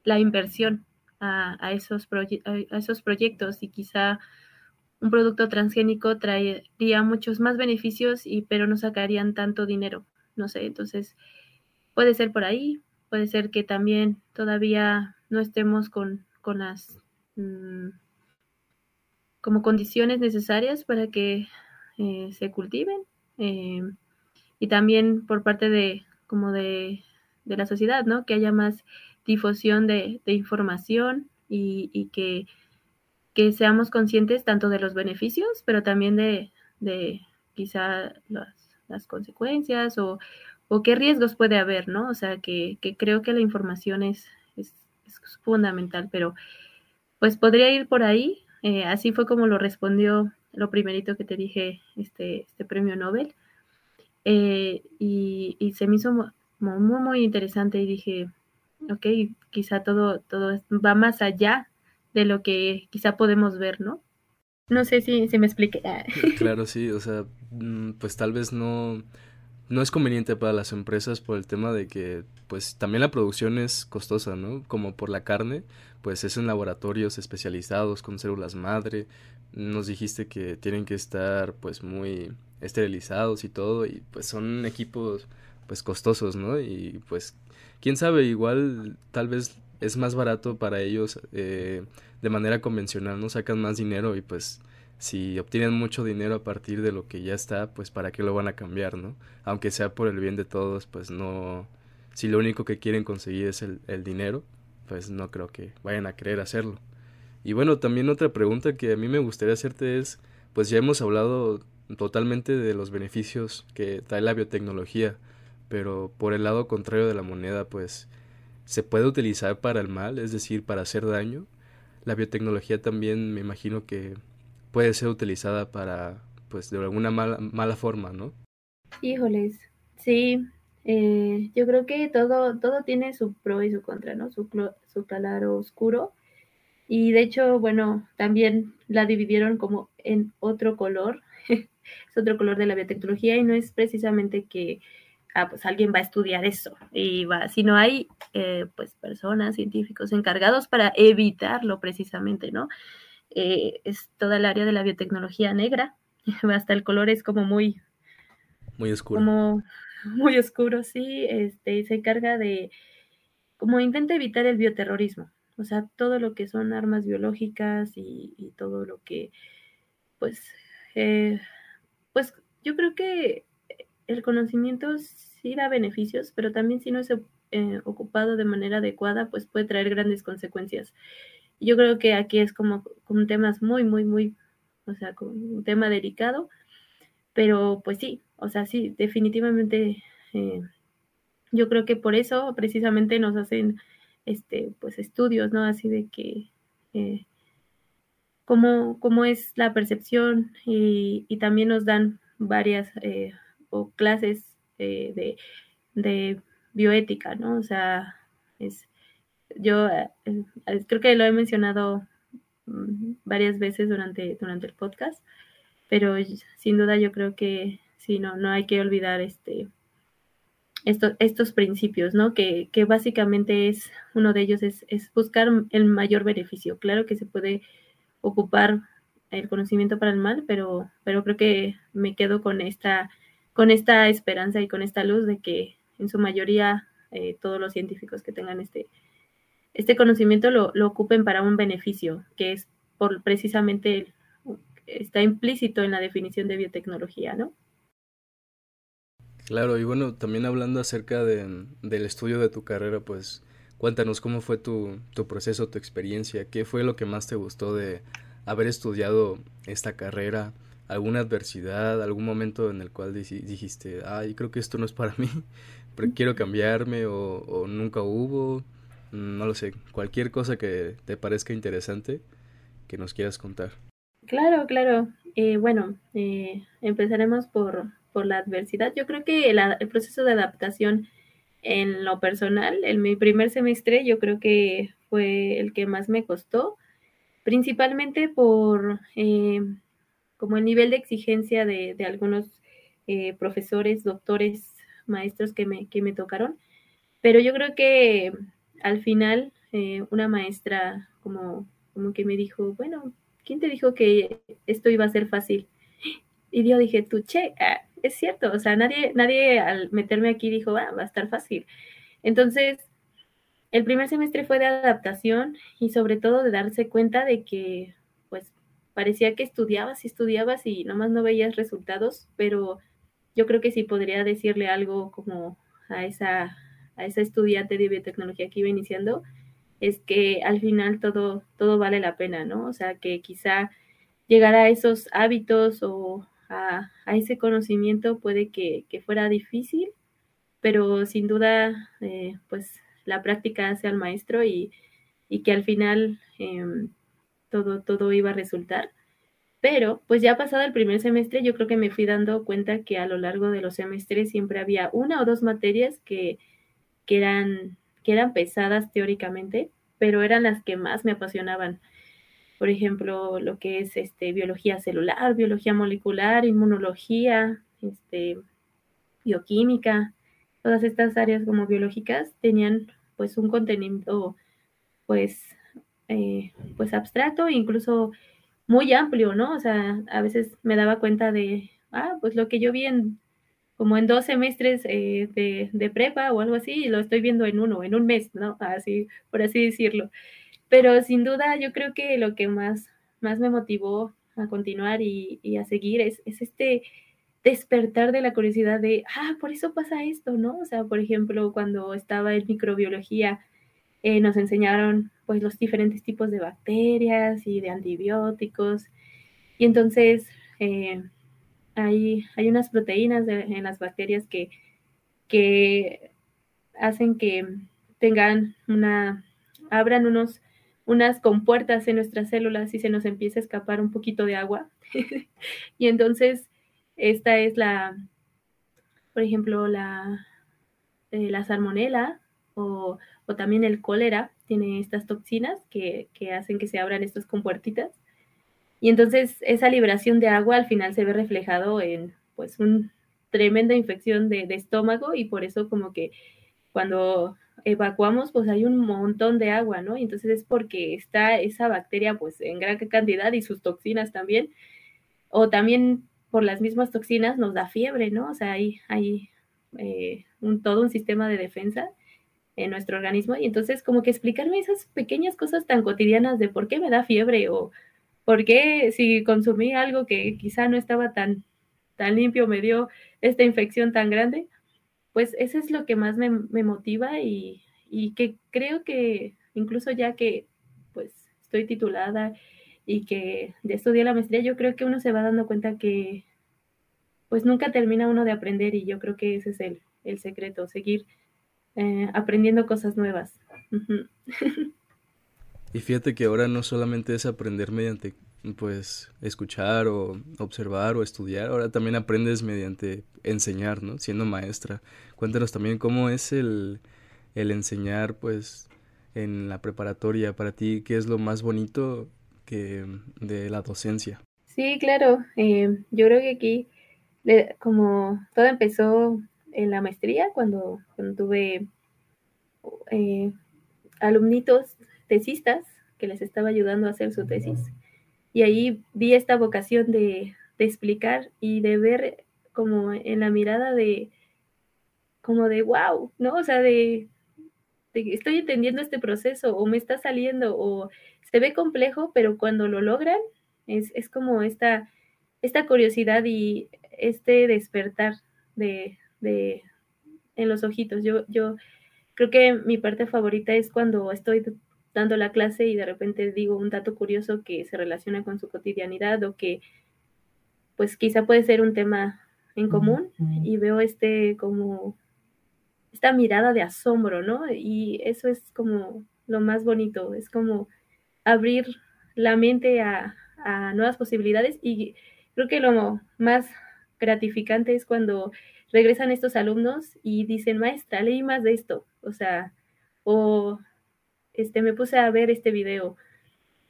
la inversión a, a esos, a esos proyectos y quizá un producto transgénico traería muchos más beneficios, y, pero no sacarían tanto dinero. No sé, entonces puede ser por ahí, puede ser que también todavía no estemos con, con las mm, como condiciones necesarias para que eh, se cultiven eh, y también por parte de como de, la sociedad, ¿no? Que haya más difusión de, información y, que, que, seamos conscientes tanto de los beneficios, pero también de, de quizá las, consecuencias o, o, qué riesgos puede haber, ¿no? O sea, que, que creo que la información es, es, fundamental, pero pues podría ir por ahí. Eh, así fue como lo respondió lo primerito que te dije, este, este premio Nobel. Eh, y, se me hizo muy, muy, interesante y dije, ok, quizá todo, todo va más allá de lo que quizá podemos ver, ¿no? No sé si, si me expliqué. Claro, sí, o sea, mm, pues tal vez no, no es conveniente para las empresas por el tema de que, pues también la producción es costosa, ¿no? Como por la carne, pues es en laboratorios especializados con células madre, nos dijiste que tienen que estar pues muy esterilizados y todo y pues son equipos pues costosos, ¿no? Y pues quién sabe, igual tal vez es más barato para ellos eh, de manera convencional, ¿no? Sacan más dinero y pues si obtienen mucho dinero a partir de lo que ya está, pues para qué lo van a cambiar, ¿no? Aunque sea por el bien de todos, pues no, si lo único que quieren conseguir es el, el dinero, pues no creo que vayan a querer hacerlo. Y bueno, también otra pregunta que a mí me gustaría hacerte es, pues ya hemos hablado totalmente de los beneficios que trae la biotecnología, pero por el lado contrario de la moneda, pues se puede utilizar para el mal, es decir, para hacer daño. La biotecnología también me imagino que puede ser utilizada para, pues de alguna mala, mala forma, ¿no? Híjoles, sí, eh, yo creo que todo, todo tiene su pro y su contra, ¿no? Su, su claro oscuro. Y de hecho, bueno, también la dividieron como en otro color, es otro color de la biotecnología y no es precisamente que ah, pues alguien va a estudiar eso, y va, sino hay eh, pues personas, científicos encargados para evitarlo precisamente, ¿no? Eh, es toda el área de la biotecnología negra, hasta el color es como muy... Muy oscuro. Como muy oscuro, sí, este, se encarga de, como intenta evitar el bioterrorismo, o sea, todo lo que son armas biológicas y, todo lo que, pues, eh, pues yo creo que el conocimiento sí da beneficios, pero también si no es eh, ocupado de manera adecuada, pues puede traer grandes consecuencias. Yo creo que aquí es como, como un tema muy, muy, muy, o sea, un tema delicado, pero pues sí, o sea, sí, definitivamente eh, yo creo que por eso precisamente nos hacen este, pues estudios, ¿no? Así de que eh, cómo, cómo, es la percepción y, también nos dan varias o clases de, de, bioética, ¿no? O sea, es, yo creo que lo he mencionado mm, varias veces durante, durante el podcast, pero sin duda yo creo que sí, no, no hay que olvidar este, estos principios, ¿no? Que, básicamente es, uno de ellos es, buscar el mayor beneficio. Claro que se puede ocupar el conocimiento para el mal, pero, pero creo que me quedo con esta, con esta esperanza y con esta luz de que en su mayoría eh, todos los científicos que tengan este, este conocimiento lo, lo, ocupen para un beneficio, que es por precisamente está implícito en la definición de biotecnología, ¿no? Claro, y bueno, también hablando acerca de, del estudio de tu carrera, pues cuéntanos cómo fue tu, tu proceso, tu experiencia, qué fue lo que más te gustó de haber estudiado esta carrera, alguna adversidad, algún momento en el cual dijiste, ay, creo que esto no es para mí, pero quiero cambiarme o, nunca hubo, no lo sé, cualquier cosa que te parezca interesante que nos quieras contar. Claro, claro. Eh, bueno, eh, empezaremos por, por la adversidad. Yo creo que el, proceso de adaptación en lo personal, en mi primer semestre, yo creo que fue el que más me costó, principalmente por eh, como el nivel de exigencia de, algunos eh, profesores, doctores, maestros que me, que me tocaron. Pero yo creo que al final eh, una maestra como, como que me dijo, bueno, ¿quién te dijo que esto iba a ser fácil? Y yo dije, tú, che, ah, es cierto, o sea, nadie, nadie al meterme aquí dijo, ah, va a estar fácil. Entonces, el primer semestre fue de adaptación y sobre todo de darse cuenta de que, parecía que estudiabas y estudiabas y nomás no veías resultados, pero yo creo que sí podría decirle algo como a esa, a esa estudiante de biotecnología que iba iniciando, es que al final todo, todo vale la pena, ¿no? O sea, que quizá llegar a esos hábitos o a, ese conocimiento puede que, fuera difícil, pero sin duda, eh, pues la práctica hace al maestro y, que al final em, todo, todo iba a resultar. Pero, pues ya pasado el primer semestre, yo creo que me fui dando cuenta que a lo largo de los semestres siempre había una o dos materias que, que, eran, que eran pesadas teóricamente, pero eran las que más me apasionaban por ejemplo, lo que es este, biología celular, biología molecular, inmunología, este, bioquímica, todas estas áreas como biológicas tenían pues un contenido pues, eh, pues abstracto, incluso muy amplio, ¿no? O sea, a veces me daba cuenta de, ah, pues lo que yo vi en como en dos semestres eh, de, de, prepa o algo así, lo estoy viendo en uno, en un mes, ¿no? Así, por así decirlo. Pero sin duda yo creo que lo que más, más me motivó a continuar y, a seguir es, este despertar de la curiosidad de, ah, por eso pasa esto, ¿no? O sea, por ejemplo, cuando estaba en microbiología, eh, nos enseñaron pues los diferentes tipos de bacterias y de antibióticos. Y entonces eh, hay, hay, unas proteínas en las bacterias que, que hacen que tengan una, abran unos unas compuertas en nuestras células y se nos empieza a escapar un poquito de agua. y entonces, esta es la, por ejemplo, la, eh, la salmonela o, también el cólera tiene estas toxinas que, hacen que se abran estas compuertitas. Y entonces esa liberación de agua al final se ve reflejado en pues una tremenda infección de, de estómago y por eso como que cuando evacuamos, pues hay un montón de agua, ¿no? Y entonces es porque está esa bacteria pues en gran cantidad y sus toxinas también, o también por las mismas toxinas nos da fiebre, ¿no? O sea, hay, hay eh, un, todo un sistema de defensa en nuestro organismo. Y entonces como que explicarme esas pequeñas cosas tan cotidianas de por qué me da fiebre o por qué si consumí algo que quizá no estaba tan, tan limpio me dio esta infección tan grande, pues eso es lo que más me, motiva y, y, que creo que incluso ya que pues estoy titulada y que estudié la maestría, yo creo que uno se va dando cuenta que pues nunca termina uno de aprender y yo creo que ese es el, el secreto, seguir eh, aprendiendo cosas nuevas. y fíjate que ahora no solamente es aprender mediante pues escuchar o observar o estudiar, ahora también aprendes mediante enseñar, ¿no? Siendo maestra. Cuéntanos también cómo es el, el enseñar pues en la preparatoria para ti, qué es lo más bonito que de la docencia. Sí, claro. Eh, yo creo que aquí como todo empezó en la maestría, cuando, tuve eh, alumnitos tesistas que les estaba ayudando a hacer su tesis. Y ahí vi esta vocación de, explicar y de ver como en la mirada de, como de, wow, ¿no? O sea, de, de, estoy entendiendo este proceso o me está saliendo o se ve complejo, pero cuando lo logran es, es como esta, esta curiosidad y este despertar de, de, en los ojitos. Yo, yo creo que mi parte favorita es cuando estoy dando la clase y de repente digo un dato curioso que se relaciona con su cotidianidad o que pues quizá puede ser un tema en común y veo este como esta mirada de asombro, ¿no? Y eso es como lo más bonito, es como abrir la mente a, a nuevas posibilidades y creo que lo más gratificante es cuando regresan estos alumnos y dicen, maestra, leí más de esto, o sea, o este, me puse a ver este video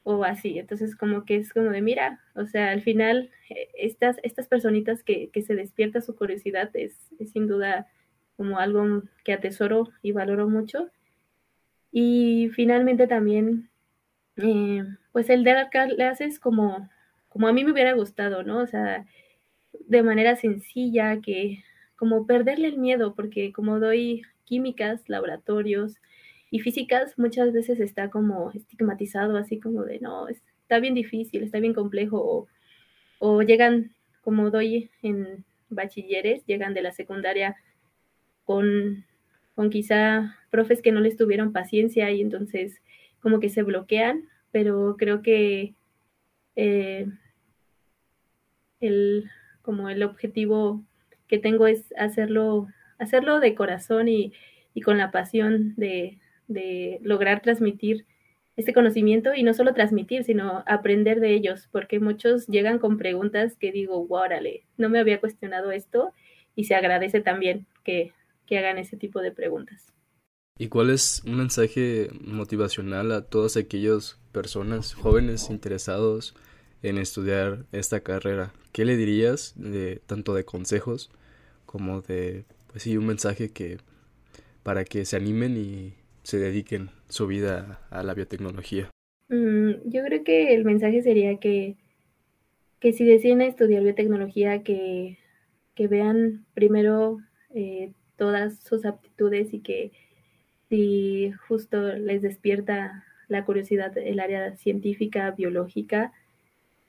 o así. Entonces, como que es como de, mira, o sea, al final, eh, estas, estas personitas que, que se despierta su curiosidad es, sin duda como algo que atesoro y valoro mucho. Y finalmente también, eh, pues el dar clases como, como a mí me hubiera gustado, ¿no? O sea, de manera sencilla, que como perderle el miedo, porque como doy químicas, laboratorios y físicas, muchas veces está como estigmatizado, así como de, no, está bien difícil, está bien complejo, o, llegan, como doy en bachilleres, llegan de la secundaria con, con quizá profes que no les tuvieron paciencia y entonces como que se bloquean, pero creo que eh, el, como el objetivo que tengo es hacerlo, hacerlo de corazón y, con la pasión de, lograr transmitir este conocimiento y no solo transmitir, sino aprender de ellos, porque muchos llegan con preguntas que digo, órale, no me había cuestionado esto y se agradece también que, que hagan ese tipo de preguntas. ¿Y cuál es un mensaje motivacional a todas aquellas personas, jóvenes interesados en estudiar esta carrera? ¿Qué le dirías de tanto de consejos como de pues sí un mensaje que para que se animen y se dediquen su vida a la biotecnología? Mm, yo creo que el mensaje sería que, que si deciden estudiar biotecnología, que, que vean primero eh, todas sus aptitudes y que si justo les despierta la curiosidad el área científica, biológica,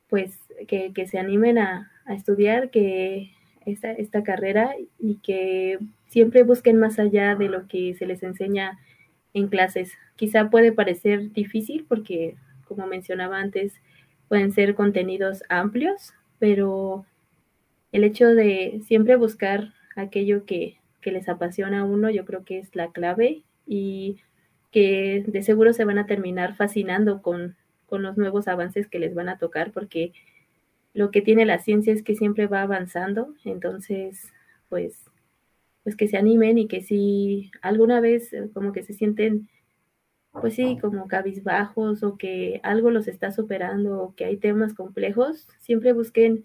pues que, se animen a, estudiar que esta, esta carrera y que siempre busquen más allá de lo que se les enseña en clases. Quizá puede parecer difícil porque, como mencionaba antes, pueden ser contenidos amplios, pero el hecho de siempre buscar aquello que, que, les apasiona a uno, yo creo que es la clave y que de seguro se van a terminar fascinando con, con los nuevos avances que les van a tocar, porque lo que tiene la ciencia es que siempre va avanzando, entonces, pues, pues que se animen y que si alguna vez eh, como que se sienten, pues sí, como cabizbajos o que algo los está superando o que hay temas complejos, siempre busquen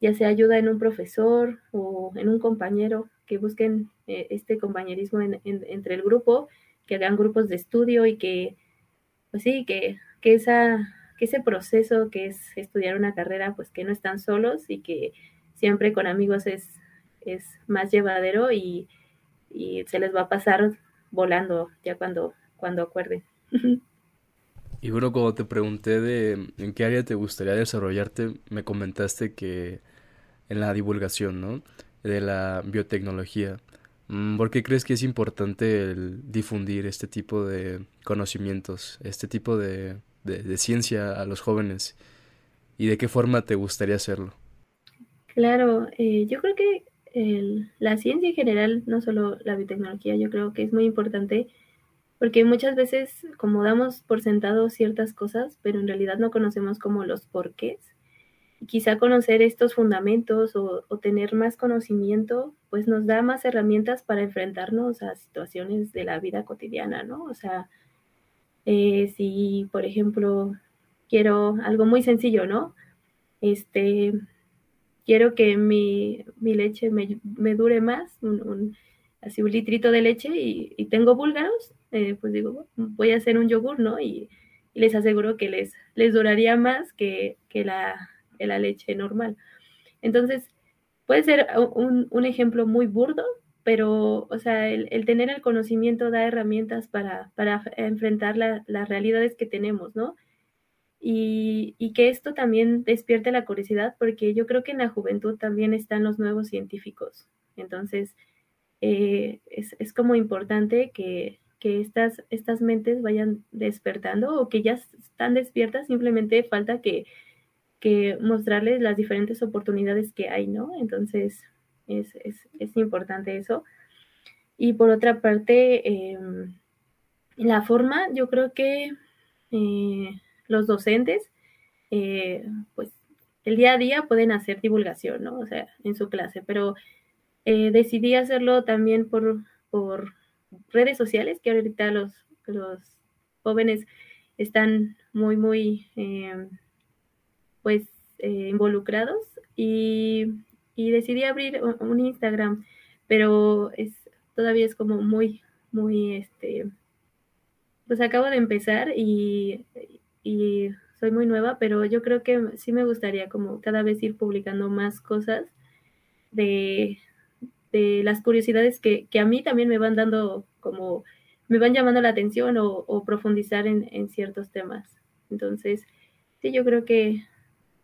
ya sea ayuda en un profesor o en un compañero, que busquen eh, este compañerismo entre el grupo, que hagan grupos de estudio y que, pues sí, que que, ese proceso que es estudiar una carrera, pues que no están solos y que siempre con amigos es, es más llevadero y, se les va a pasar volando ya cuando, cuando acuerden. Y bueno, cuando te pregunté de en qué área te gustaría desarrollarte, me comentaste que en la divulgación, ¿no? De la biotecnología. Mm, ¿Por qué crees que es importante el difundir este tipo de conocimientos, este tipo de, de, ciencia a los jóvenes? ¿Y de qué forma te gustaría hacerlo? Claro, eh, yo creo que la ciencia en general, no solo la biotecnología, yo creo que es muy importante porque muchas veces como damos por sentado ciertas cosas, pero en realidad no conocemos como los porqués quizá conocer estos fundamentos o, tener más conocimiento, pues nos da más herramientas para enfrentarnos a situaciones de la vida cotidiana, ¿no? O sea, eh, si, por ejemplo, quiero algo muy sencillo, ¿no? Este, quiero que mi, leche me, dure más, un, así un litrito de leche y, tengo búlgaros, eh, pues digo, voy a hacer un yogur, ¿no? Y, les aseguro que les, les duraría más que, que la la leche normal. Entonces, puede ser un, ejemplo muy burdo, pero, o sea, el, tener el conocimiento da herramientas para, enfrentar las realidades que tenemos, ¿no? Y, que esto también despierte la curiosidad, porque yo creo que en la juventud también están los nuevos científicos. Entonces, eh, es, como importante que, que estas, estas mentes vayan despertando o que ya están despiertas, simplemente falta que, que mostrarles las diferentes oportunidades que hay, ¿no? Entonces, es, importante eso. Y por otra parte, em, la forma, yo creo que eh, los docentes, eh, pues el día a día pueden hacer divulgación, ¿no? O sea, en su clase, pero eh, decidí hacerlo también por, por redes sociales, que ahorita los, los jóvenes están muy, muy em, pues involucrados y, decidí abrir un, Instagram, pero es todavía es como muy, muy, este, pues acabo de empezar y, soy muy nueva, pero yo creo que sí me gustaría como cada vez ir publicando más cosas de, las curiosidades que, a mí también me van dando como, me van llamando la atención o, profundizar en, en, ciertos temas. Entonces, sí, yo creo que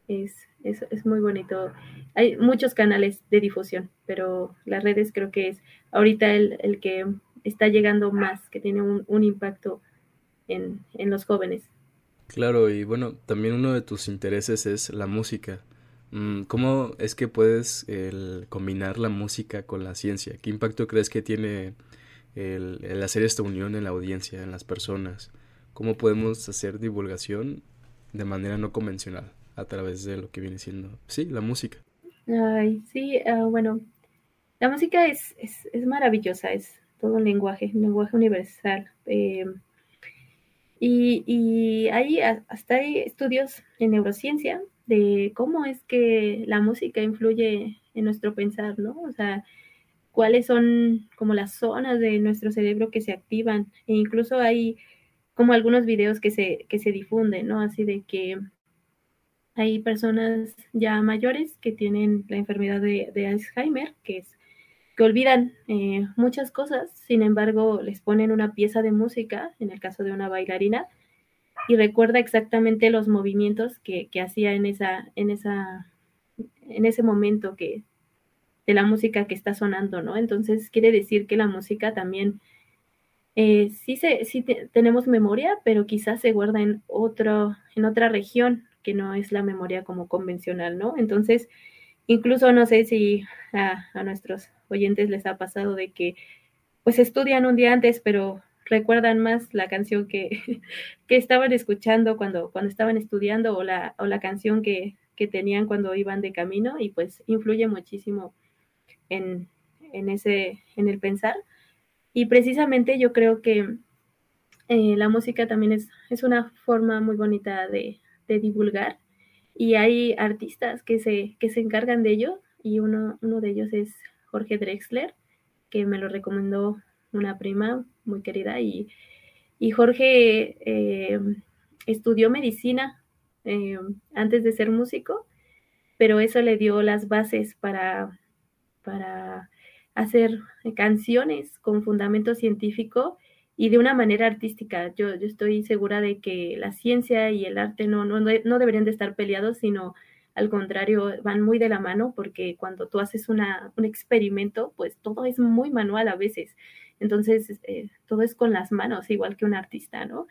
es, es, muy bonito. Hay muchos canales de difusión, pero las redes creo que es ahorita el, que está llegando más, que tiene un, impacto en, los jóvenes. Claro, y bueno, también uno de tus intereses es la música. Mm, ¿Cómo es que puedes combinar la música con la ciencia? ¿Qué impacto crees que tiene el, el, hacer esta unión en la audiencia, en las personas? ¿Cómo podemos hacer divulgación de manera no convencional? A través de lo que viene siendo, sí, la música. Ay, sí, ah, bueno, la música es, es, maravillosa, es todo un lenguaje, un lenguaje universal. Eh, y, y hay, hasta hay estudios en neurociencia de cómo es que la música influye en nuestro pensar, ¿no? O sea, cuáles son como las zonas de nuestro cerebro que se activan. E incluso hay como algunos videos que se, que se difunden, ¿no? Así de que hay personas ya mayores que tienen la enfermedad de, Alzheimer, que es que olvidan eh, muchas cosas, sin embargo les ponen una pieza de música, en el caso de una bailarina, y recuerda exactamente los movimientos que, hacía en esa, en esa, en ese momento que, de la música que está sonando, ¿no? Entonces quiere decir que la música también eh, sí, se, sí tenemos memoria, pero quizás se guarda en otro, en otra región que no es la memoria como convencional, ¿no? Entonces, incluso no sé si a, nuestros oyentes les ha pasado de que pues estudian un día antes, pero recuerdan más la canción que, que estaban escuchando cuando, cuando estaban estudiando o la, o la canción que, que, tenían cuando iban de camino y pues influye muchísimo en, en, ese, en el pensar. Y precisamente yo creo que eh, la música también es, es una forma muy bonita de, de divulgar. Y hay artistas que se, que se encargan de ello y uno, uno de ellos es Jorge Drexler, que me lo recomendó una prima muy querida y, y Jorge eh, estudió medicina eh, antes de ser músico, pero eso le dio las bases para, para hacer canciones con fundamento científico y de una manera artística. Yo, yo estoy segura de que la ciencia y el arte no, no, no deberían de estar peleados, sino al contrario, van muy de la mano porque cuando tú haces una, un experimento, pues todo es muy manual a veces. Entonces, eh, todo es con las manos, igual que un artista, ¿no?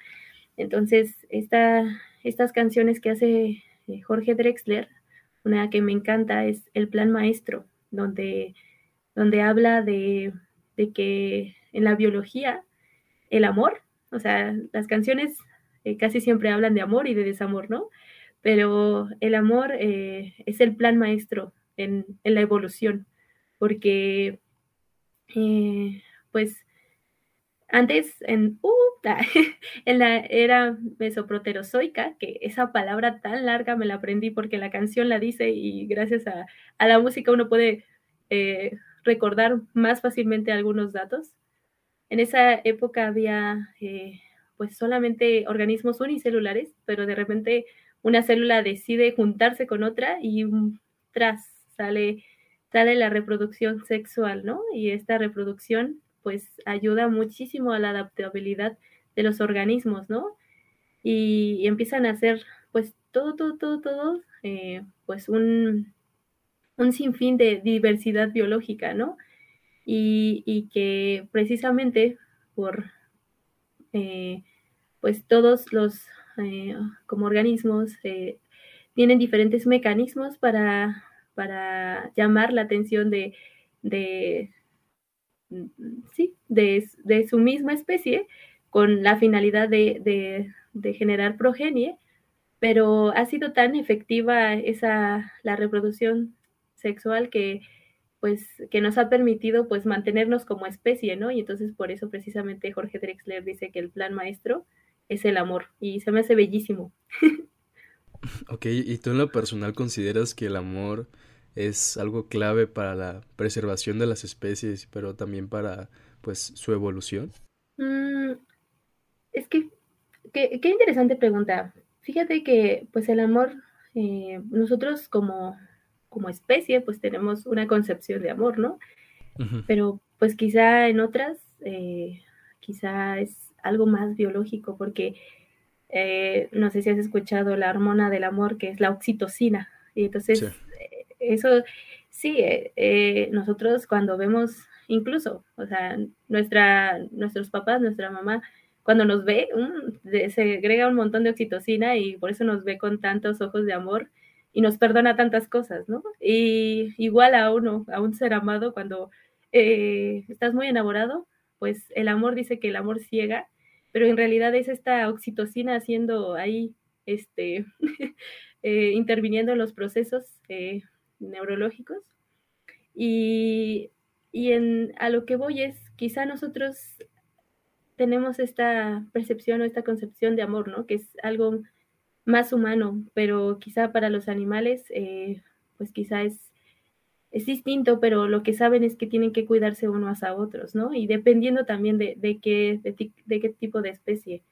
Entonces, esta, estas canciones que hace eh, Jorge Drexler, una que me encanta es El Plan Maestro, donde, donde habla de, de que en la biología el amor, o sea, las canciones eh, casi siempre hablan de amor y de desamor, ¿no? pero el amor eh, es el plan maestro en, la evolución, porque eh, pues antes en, uh, en la era mesoproterozoica, que esa palabra tan larga me la aprendí porque la canción la dice y gracias a, la música uno puede eh, recordar más fácilmente algunos datos. En esa época había pues solamente organismos unicelulares, pero de repente una célula decide juntarse con otra y tras sale, sale la reproducción sexual, ¿no? Y esta reproducción pues ayuda muchísimo a la adaptabilidad de los organismos, ¿no? Y, empiezan a hacer pues todo, todo, todo, todo, eh, pues un, un sinfín de diversidad biológica, ¿no? Y, que precisamente por eh, pues todos los eh, como organismos eh, tienen diferentes mecanismos para, para llamar la atención de, de, sí, de, su misma especie con la finalidad de, generar progenie, pero ha sido tan efectiva esa, la reproducción sexual que pues que nos ha permitido pues mantenernos como especie, ¿no? Y entonces por eso precisamente Jorge Drexler dice que el plan maestro es el amor y se me hace bellísimo. ok, ¿y tú en lo personal consideras que el amor es algo clave para la preservación de las especies, pero también para pues su evolución? Mm, es que, qué interesante pregunta. Fíjate que pues el amor, eh, nosotros como, como especie pues tenemos una concepción de amor, ¿no? Pero pues quizá en otras, eh, quizá es algo más biológico, porque eh, no sé si has escuchado la hormona del amor, que es la oxitocina. Y entonces, eh, eso sí, eh, nosotros cuando vemos, incluso, o sea, nuestra, nuestros papás, nuestra mamá, cuando nos ve, se agrega un montón de oxitocina y por eso nos ve con tantos ojos de amor y nos perdona tantas cosas, ¿no? Y igual a uno, a un ser amado, cuando estás muy enamorado, pues el amor dice que el amor ciega, pero en realidad es esta oxitocina haciendo ahí, este, eh, interviniendo en los procesos eh, neurológicos. Y, en, a lo que voy es, quizá nosotros tenemos esta percepción o esta concepción de amor, ¿no? Que es algo más humano, pero quizá para los animales, eh, pues quizá es es distinto, pero lo que saben es que tienen que cuidarse unos a otros, ¿no? Y dependiendo también de, qué, de, qué tipo de especie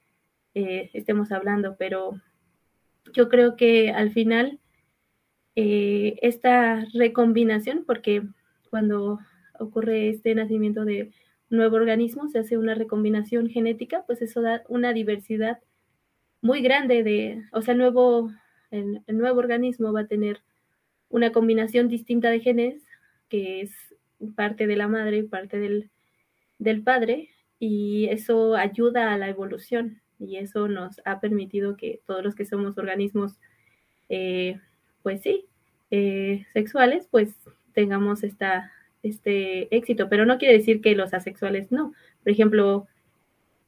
eh, estemos hablando, pero yo creo que al final eh, esta recombinación, porque cuando ocurre este nacimiento de nuevo organismo, se hace una recombinación genética, pues eso da una diversidad muy grande de, o sea, el nuevo, el nuevo organismo va a tener una combinación distinta de genes, que es parte de la madre y parte del, padre, y eso ayuda a la evolución y eso nos ha permitido que todos los que somos organismos, eh, pues sí, eh, sexuales, pues tengamos esta, este éxito, pero no quiere decir que los asexuales no. Por ejemplo,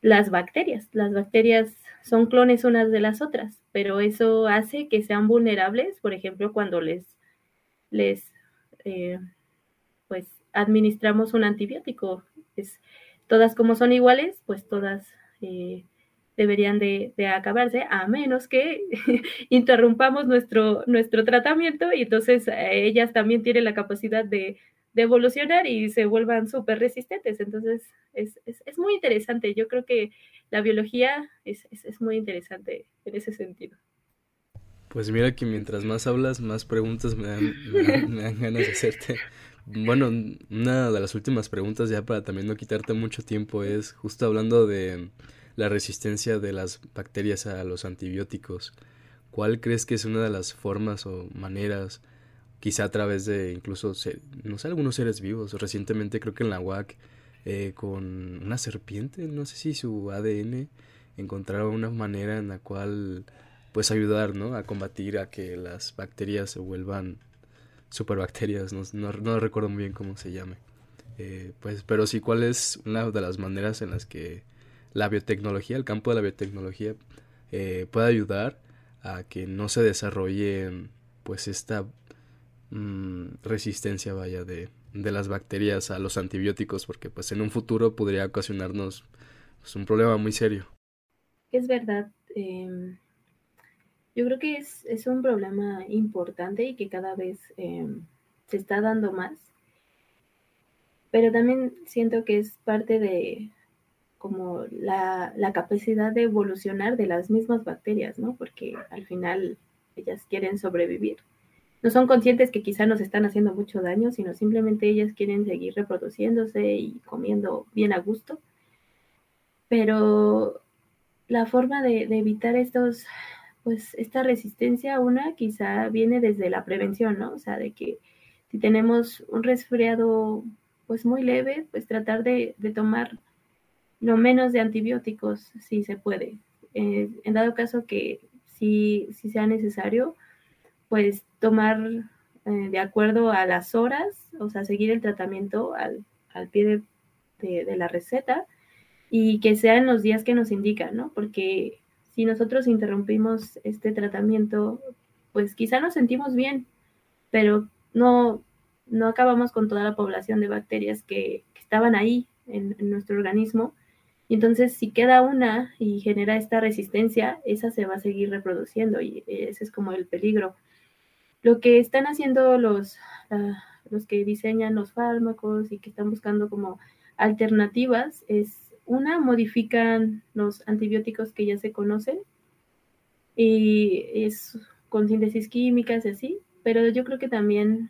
las bacterias. Las bacterias son clones unas de las otras, pero eso hace que sean vulnerables, por ejemplo, cuando les les eh, pues administramos un antibiótico. Es, todas como son iguales, pues todas eh, deberían de, acabarse, a menos que interrumpamos nuestro, nuestro tratamiento y entonces eh, ellas también tienen la capacidad de, evolucionar y se vuelvan súper resistentes. Entonces es, muy interesante. Yo creo que la biología es, es muy interesante en ese sentido. Pues mira que mientras más hablas, más preguntas me dan, me dan, ganas de hacerte. bueno, una de las últimas preguntas ya para también no quitarte mucho tiempo es justo hablando de la resistencia de las bacterias a los antibióticos. ¿Cuál crees que es una de las formas o maneras, quizá a través de incluso, no sé, algunos seres vivos? Recientemente creo que en la UAC, eh, con una serpiente, no sé si su ADN, encontraron una manera en la cual, pues ayudar, ¿no? A combatir a que las bacterias se vuelvan superbacterias, no, no, recuerdo muy bien cómo se llame. Eh, pues, pero sí, ¿cuál es una de las maneras en las que la biotecnología, el campo de la biotecnología, eh, puede ayudar a que no se desarrolle pues esta mm, resistencia vaya de, de, las bacterias a los antibióticos porque pues en un futuro podría ocasionarnos pues, un problema muy serio. Es verdad. Em, yo creo que es, es, un problema importante y que cada vez em, se está dando más. Pero también siento que es parte de, como la, capacidad de evolucionar de las mismas bacterias, ¿no? Porque al final ellas quieren sobrevivir. No son conscientes que quizá nos están haciendo mucho daño, sino simplemente ellas quieren seguir reproduciéndose y comiendo bien a gusto. Pero la forma de, evitar estos, pues esta resistencia, una quizá viene desde la prevención, ¿no? O sea, de que si tenemos un resfriado pues muy leve, pues tratar de, de tomar lo menos de antibióticos si se puede. Eh, en dado caso que si, si sea necesario, pues tomar eh, de acuerdo a las horas, o sea, seguir el tratamiento al, pie de, la receta y que sean los días que nos indican, ¿no? Porque si nosotros interrumpimos este tratamiento, pues quizá nos sentimos bien, pero no, no acabamos con toda la población de bacterias que, que estaban ahí en, en, nuestro organismo y entonces, si queda una y genera esta resistencia, esa se va a seguir reproduciendo y ese es como el peligro. Lo que están haciendo los, los que diseñan los fármacos y que están buscando como alternativas es, una, modifican los antibióticos que ya se conocen y es con síntesis químicas y así, pero yo creo que también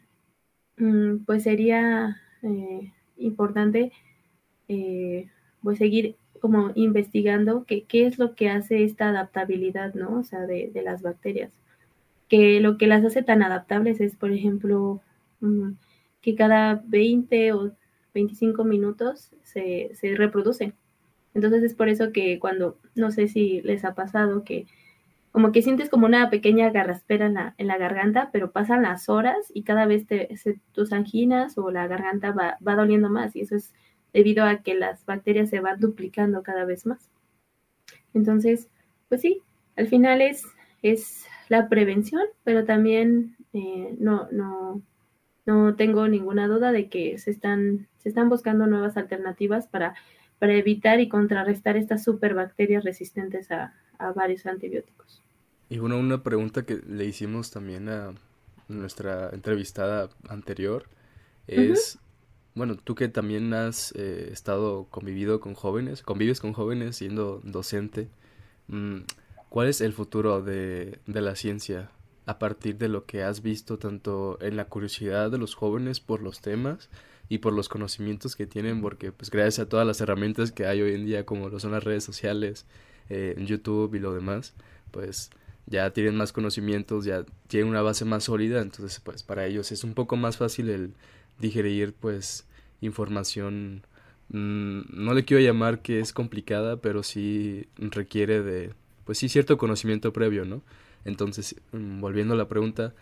mm, pues sería eh, importante eh, pues seguir como investigando qué es lo que hace esta adaptabilidad, ¿no? O sea, de, las bacterias. Que lo que las hace tan adaptables es, por ejemplo, mm, que cada 20 o 25 minutos se, se reproducen. Entonces es por eso que cuando, no sé si les ha pasado que como que sientes como una pequeña garraspera en la, en la garganta, pero pasan las horas y cada vez te, tus anginas o la garganta va, va doliendo más y eso es debido a que las bacterias se van duplicando cada vez más. Entonces, pues sí, al final es, es la prevención, pero también eh, no, no, no tengo ninguna duda de que se están, se están buscando nuevas alternativas para, para evitar y contrarrestar estas superbacterias resistentes a, varios antibióticos. Y bueno, una pregunta que le hicimos también a nuestra entrevistada anterior es, bueno, tú que también has eh, estado convivido con jóvenes, convives con jóvenes siendo docente, mm, ¿cuál es el futuro de, de, la ciencia a partir de lo que has visto tanto en la curiosidad de los jóvenes por los temas y por los conocimientos que tienen? Porque pues gracias a todas las herramientas que hay hoy en día, como lo son las redes sociales, eh, YouTube y lo demás, pues ya tienen más conocimientos, ya tienen una base más sólida, entonces pues para ellos es un poco más fácil el digerir pues información mm, no le quiero llamar que es complicada pero sí requiere de pues sí cierto conocimiento previo no entonces mm, volviendo a la pregunta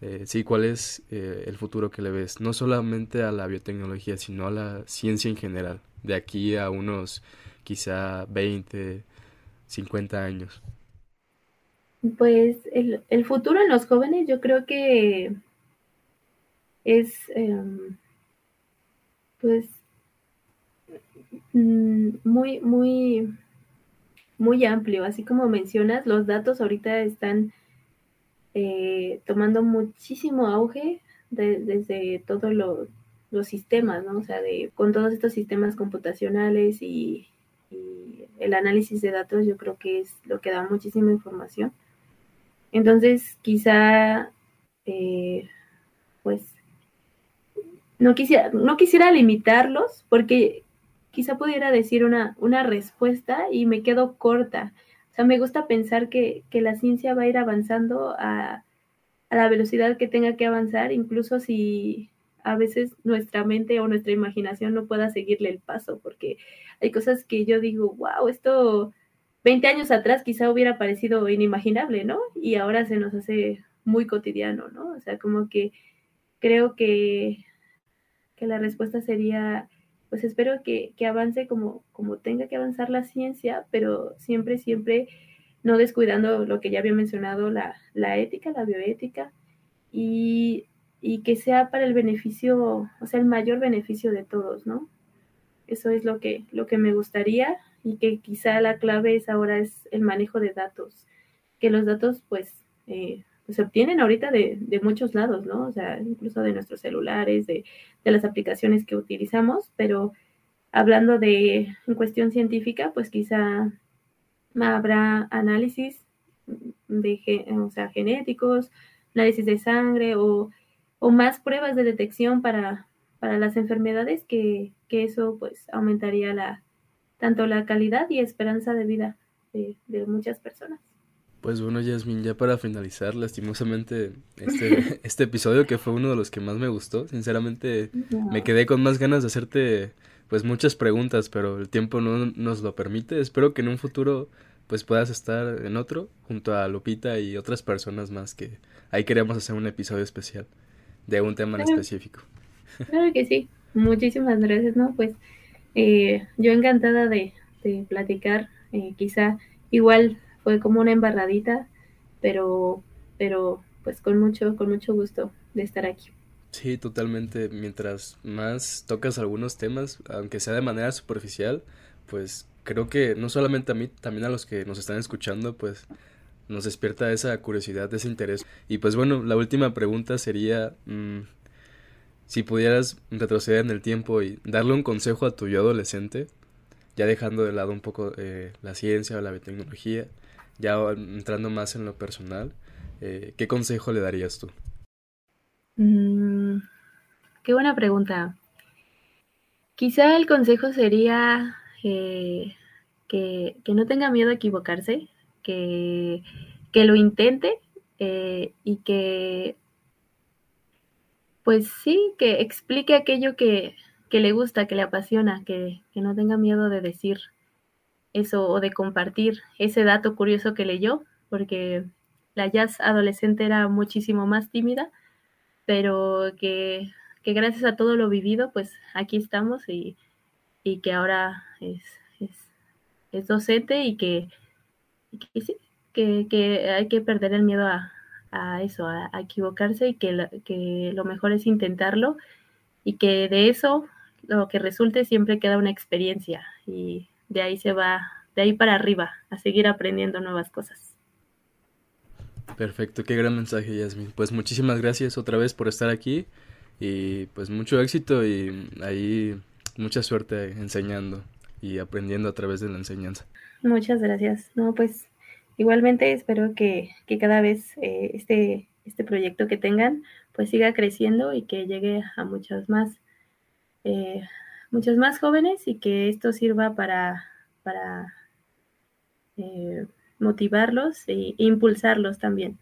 eh, sí cuál es eh, el futuro que le ves no solamente a la biotecnología sino a la ciencia en general de aquí a unos quizá 20 50 años. Pues el, el futuro en los jóvenes yo creo que es, em, pues, mm, muy, muy, muy amplio. Así como mencionas, los datos ahorita están eh, tomando muchísimo auge desde todos los sistemas, ¿no? O sea, de, con todos estos sistemas computacionales y, el análisis de datos, yo creo que es lo que da muchísima información. Entonces, quizá, eh, pues, no quisiera, no quisiera limitarlos porque quizá pudiera decir una, una respuesta y me quedo corta. O sea, me gusta pensar que, la ciencia va a ir avanzando a, a, la velocidad que tenga que avanzar, incluso si a veces nuestra mente o nuestra imaginación no pueda seguirle el paso, porque hay cosas que yo digo, wow, esto 20 años atrás quizá hubiera parecido inimaginable, ¿no? Y ahora se nos hace muy cotidiano, ¿no? O sea, como que creo que, que la respuesta sería, pues espero que, avance como, como tenga que avanzar la ciencia, pero siempre, siempre no descuidando lo que ya había mencionado, la, ética, la bioética, y, y, que sea para el beneficio, o sea, el mayor beneficio de todos, ¿no? Eso es lo que, lo que me gustaría y que quizá la clave es ahora es el manejo de datos, que los datos pues eh, se obtienen ahorita de, muchos lados, ¿no? O sea, incluso de nuestros celulares, de, las aplicaciones que utilizamos, pero hablando de en cuestión científica, pues quizá habrá análisis de, o sea, genéticos, análisis de sangre o, más pruebas de detección para, para las enfermedades que, que, eso pues aumentaría la, tanto la calidad y esperanza de vida de muchas personas. Pues bueno, Yasmin, ya para finalizar, lastimosamente, este, este episodio que fue uno de los que más me gustó, sinceramente me quedé con más ganas de hacerte pues muchas preguntas, pero el tiempo no nos lo permite. Espero que en un futuro pues puedas estar en otro junto a Lupita y otras personas más que ahí queremos hacer un episodio especial de un tema en específico. Claro que sí, muchísimas gracias, ¿no? Pues eh, yo encantada de, de platicar, eh, quizá igual fue como una embarradita, pero, pero pues con mucho, con mucho gusto de estar aquí. Sí, totalmente. Mientras más tocas algunos temas, aunque sea de manera superficial, pues creo que no solamente a mí, también a los que nos están escuchando, pues nos despierta esa curiosidad, ese interés. Y pues bueno, la última pregunta sería, mm, si pudieras retroceder en el tiempo y darle un consejo a tu yo adolescente, ya dejando de lado un poco eh, la ciencia o la biotecnología, ya entrando más en lo personal, eh, ¿qué consejo le darías tú? Mm, qué buena pregunta. Quizá el consejo sería eh, que, no tenga miedo a equivocarse, que, lo intente eh, y que, pues sí, que explique aquello que, le gusta, que le apasiona, que, que no tenga miedo de decir eso o de compartir ese dato curioso que leyó, porque la jazz adolescente era muchísimo más tímida, pero que, gracias a todo lo vivido, pues aquí estamos y, que ahora es, es, docente y que, sí, que, hay que perder el miedo a, eso, a, equivocarse y que, que lo mejor es intentarlo y que de eso lo que resulte siempre queda una experiencia y de ahí se va, de ahí para arriba, a seguir aprendiendo nuevas cosas. Perfecto, qué gran mensaje, Yasmin. Pues muchísimas gracias otra vez por estar aquí y pues mucho éxito y ahí mucha suerte enseñando y aprendiendo a través de la enseñanza. Muchas gracias. No, pues igualmente espero que, cada vez eh, este, este proyecto que tengan pues siga creciendo y que llegue a muchos más eh, muchos más jóvenes y que esto sirva para, para eh, motivarlos e impulsarlos también.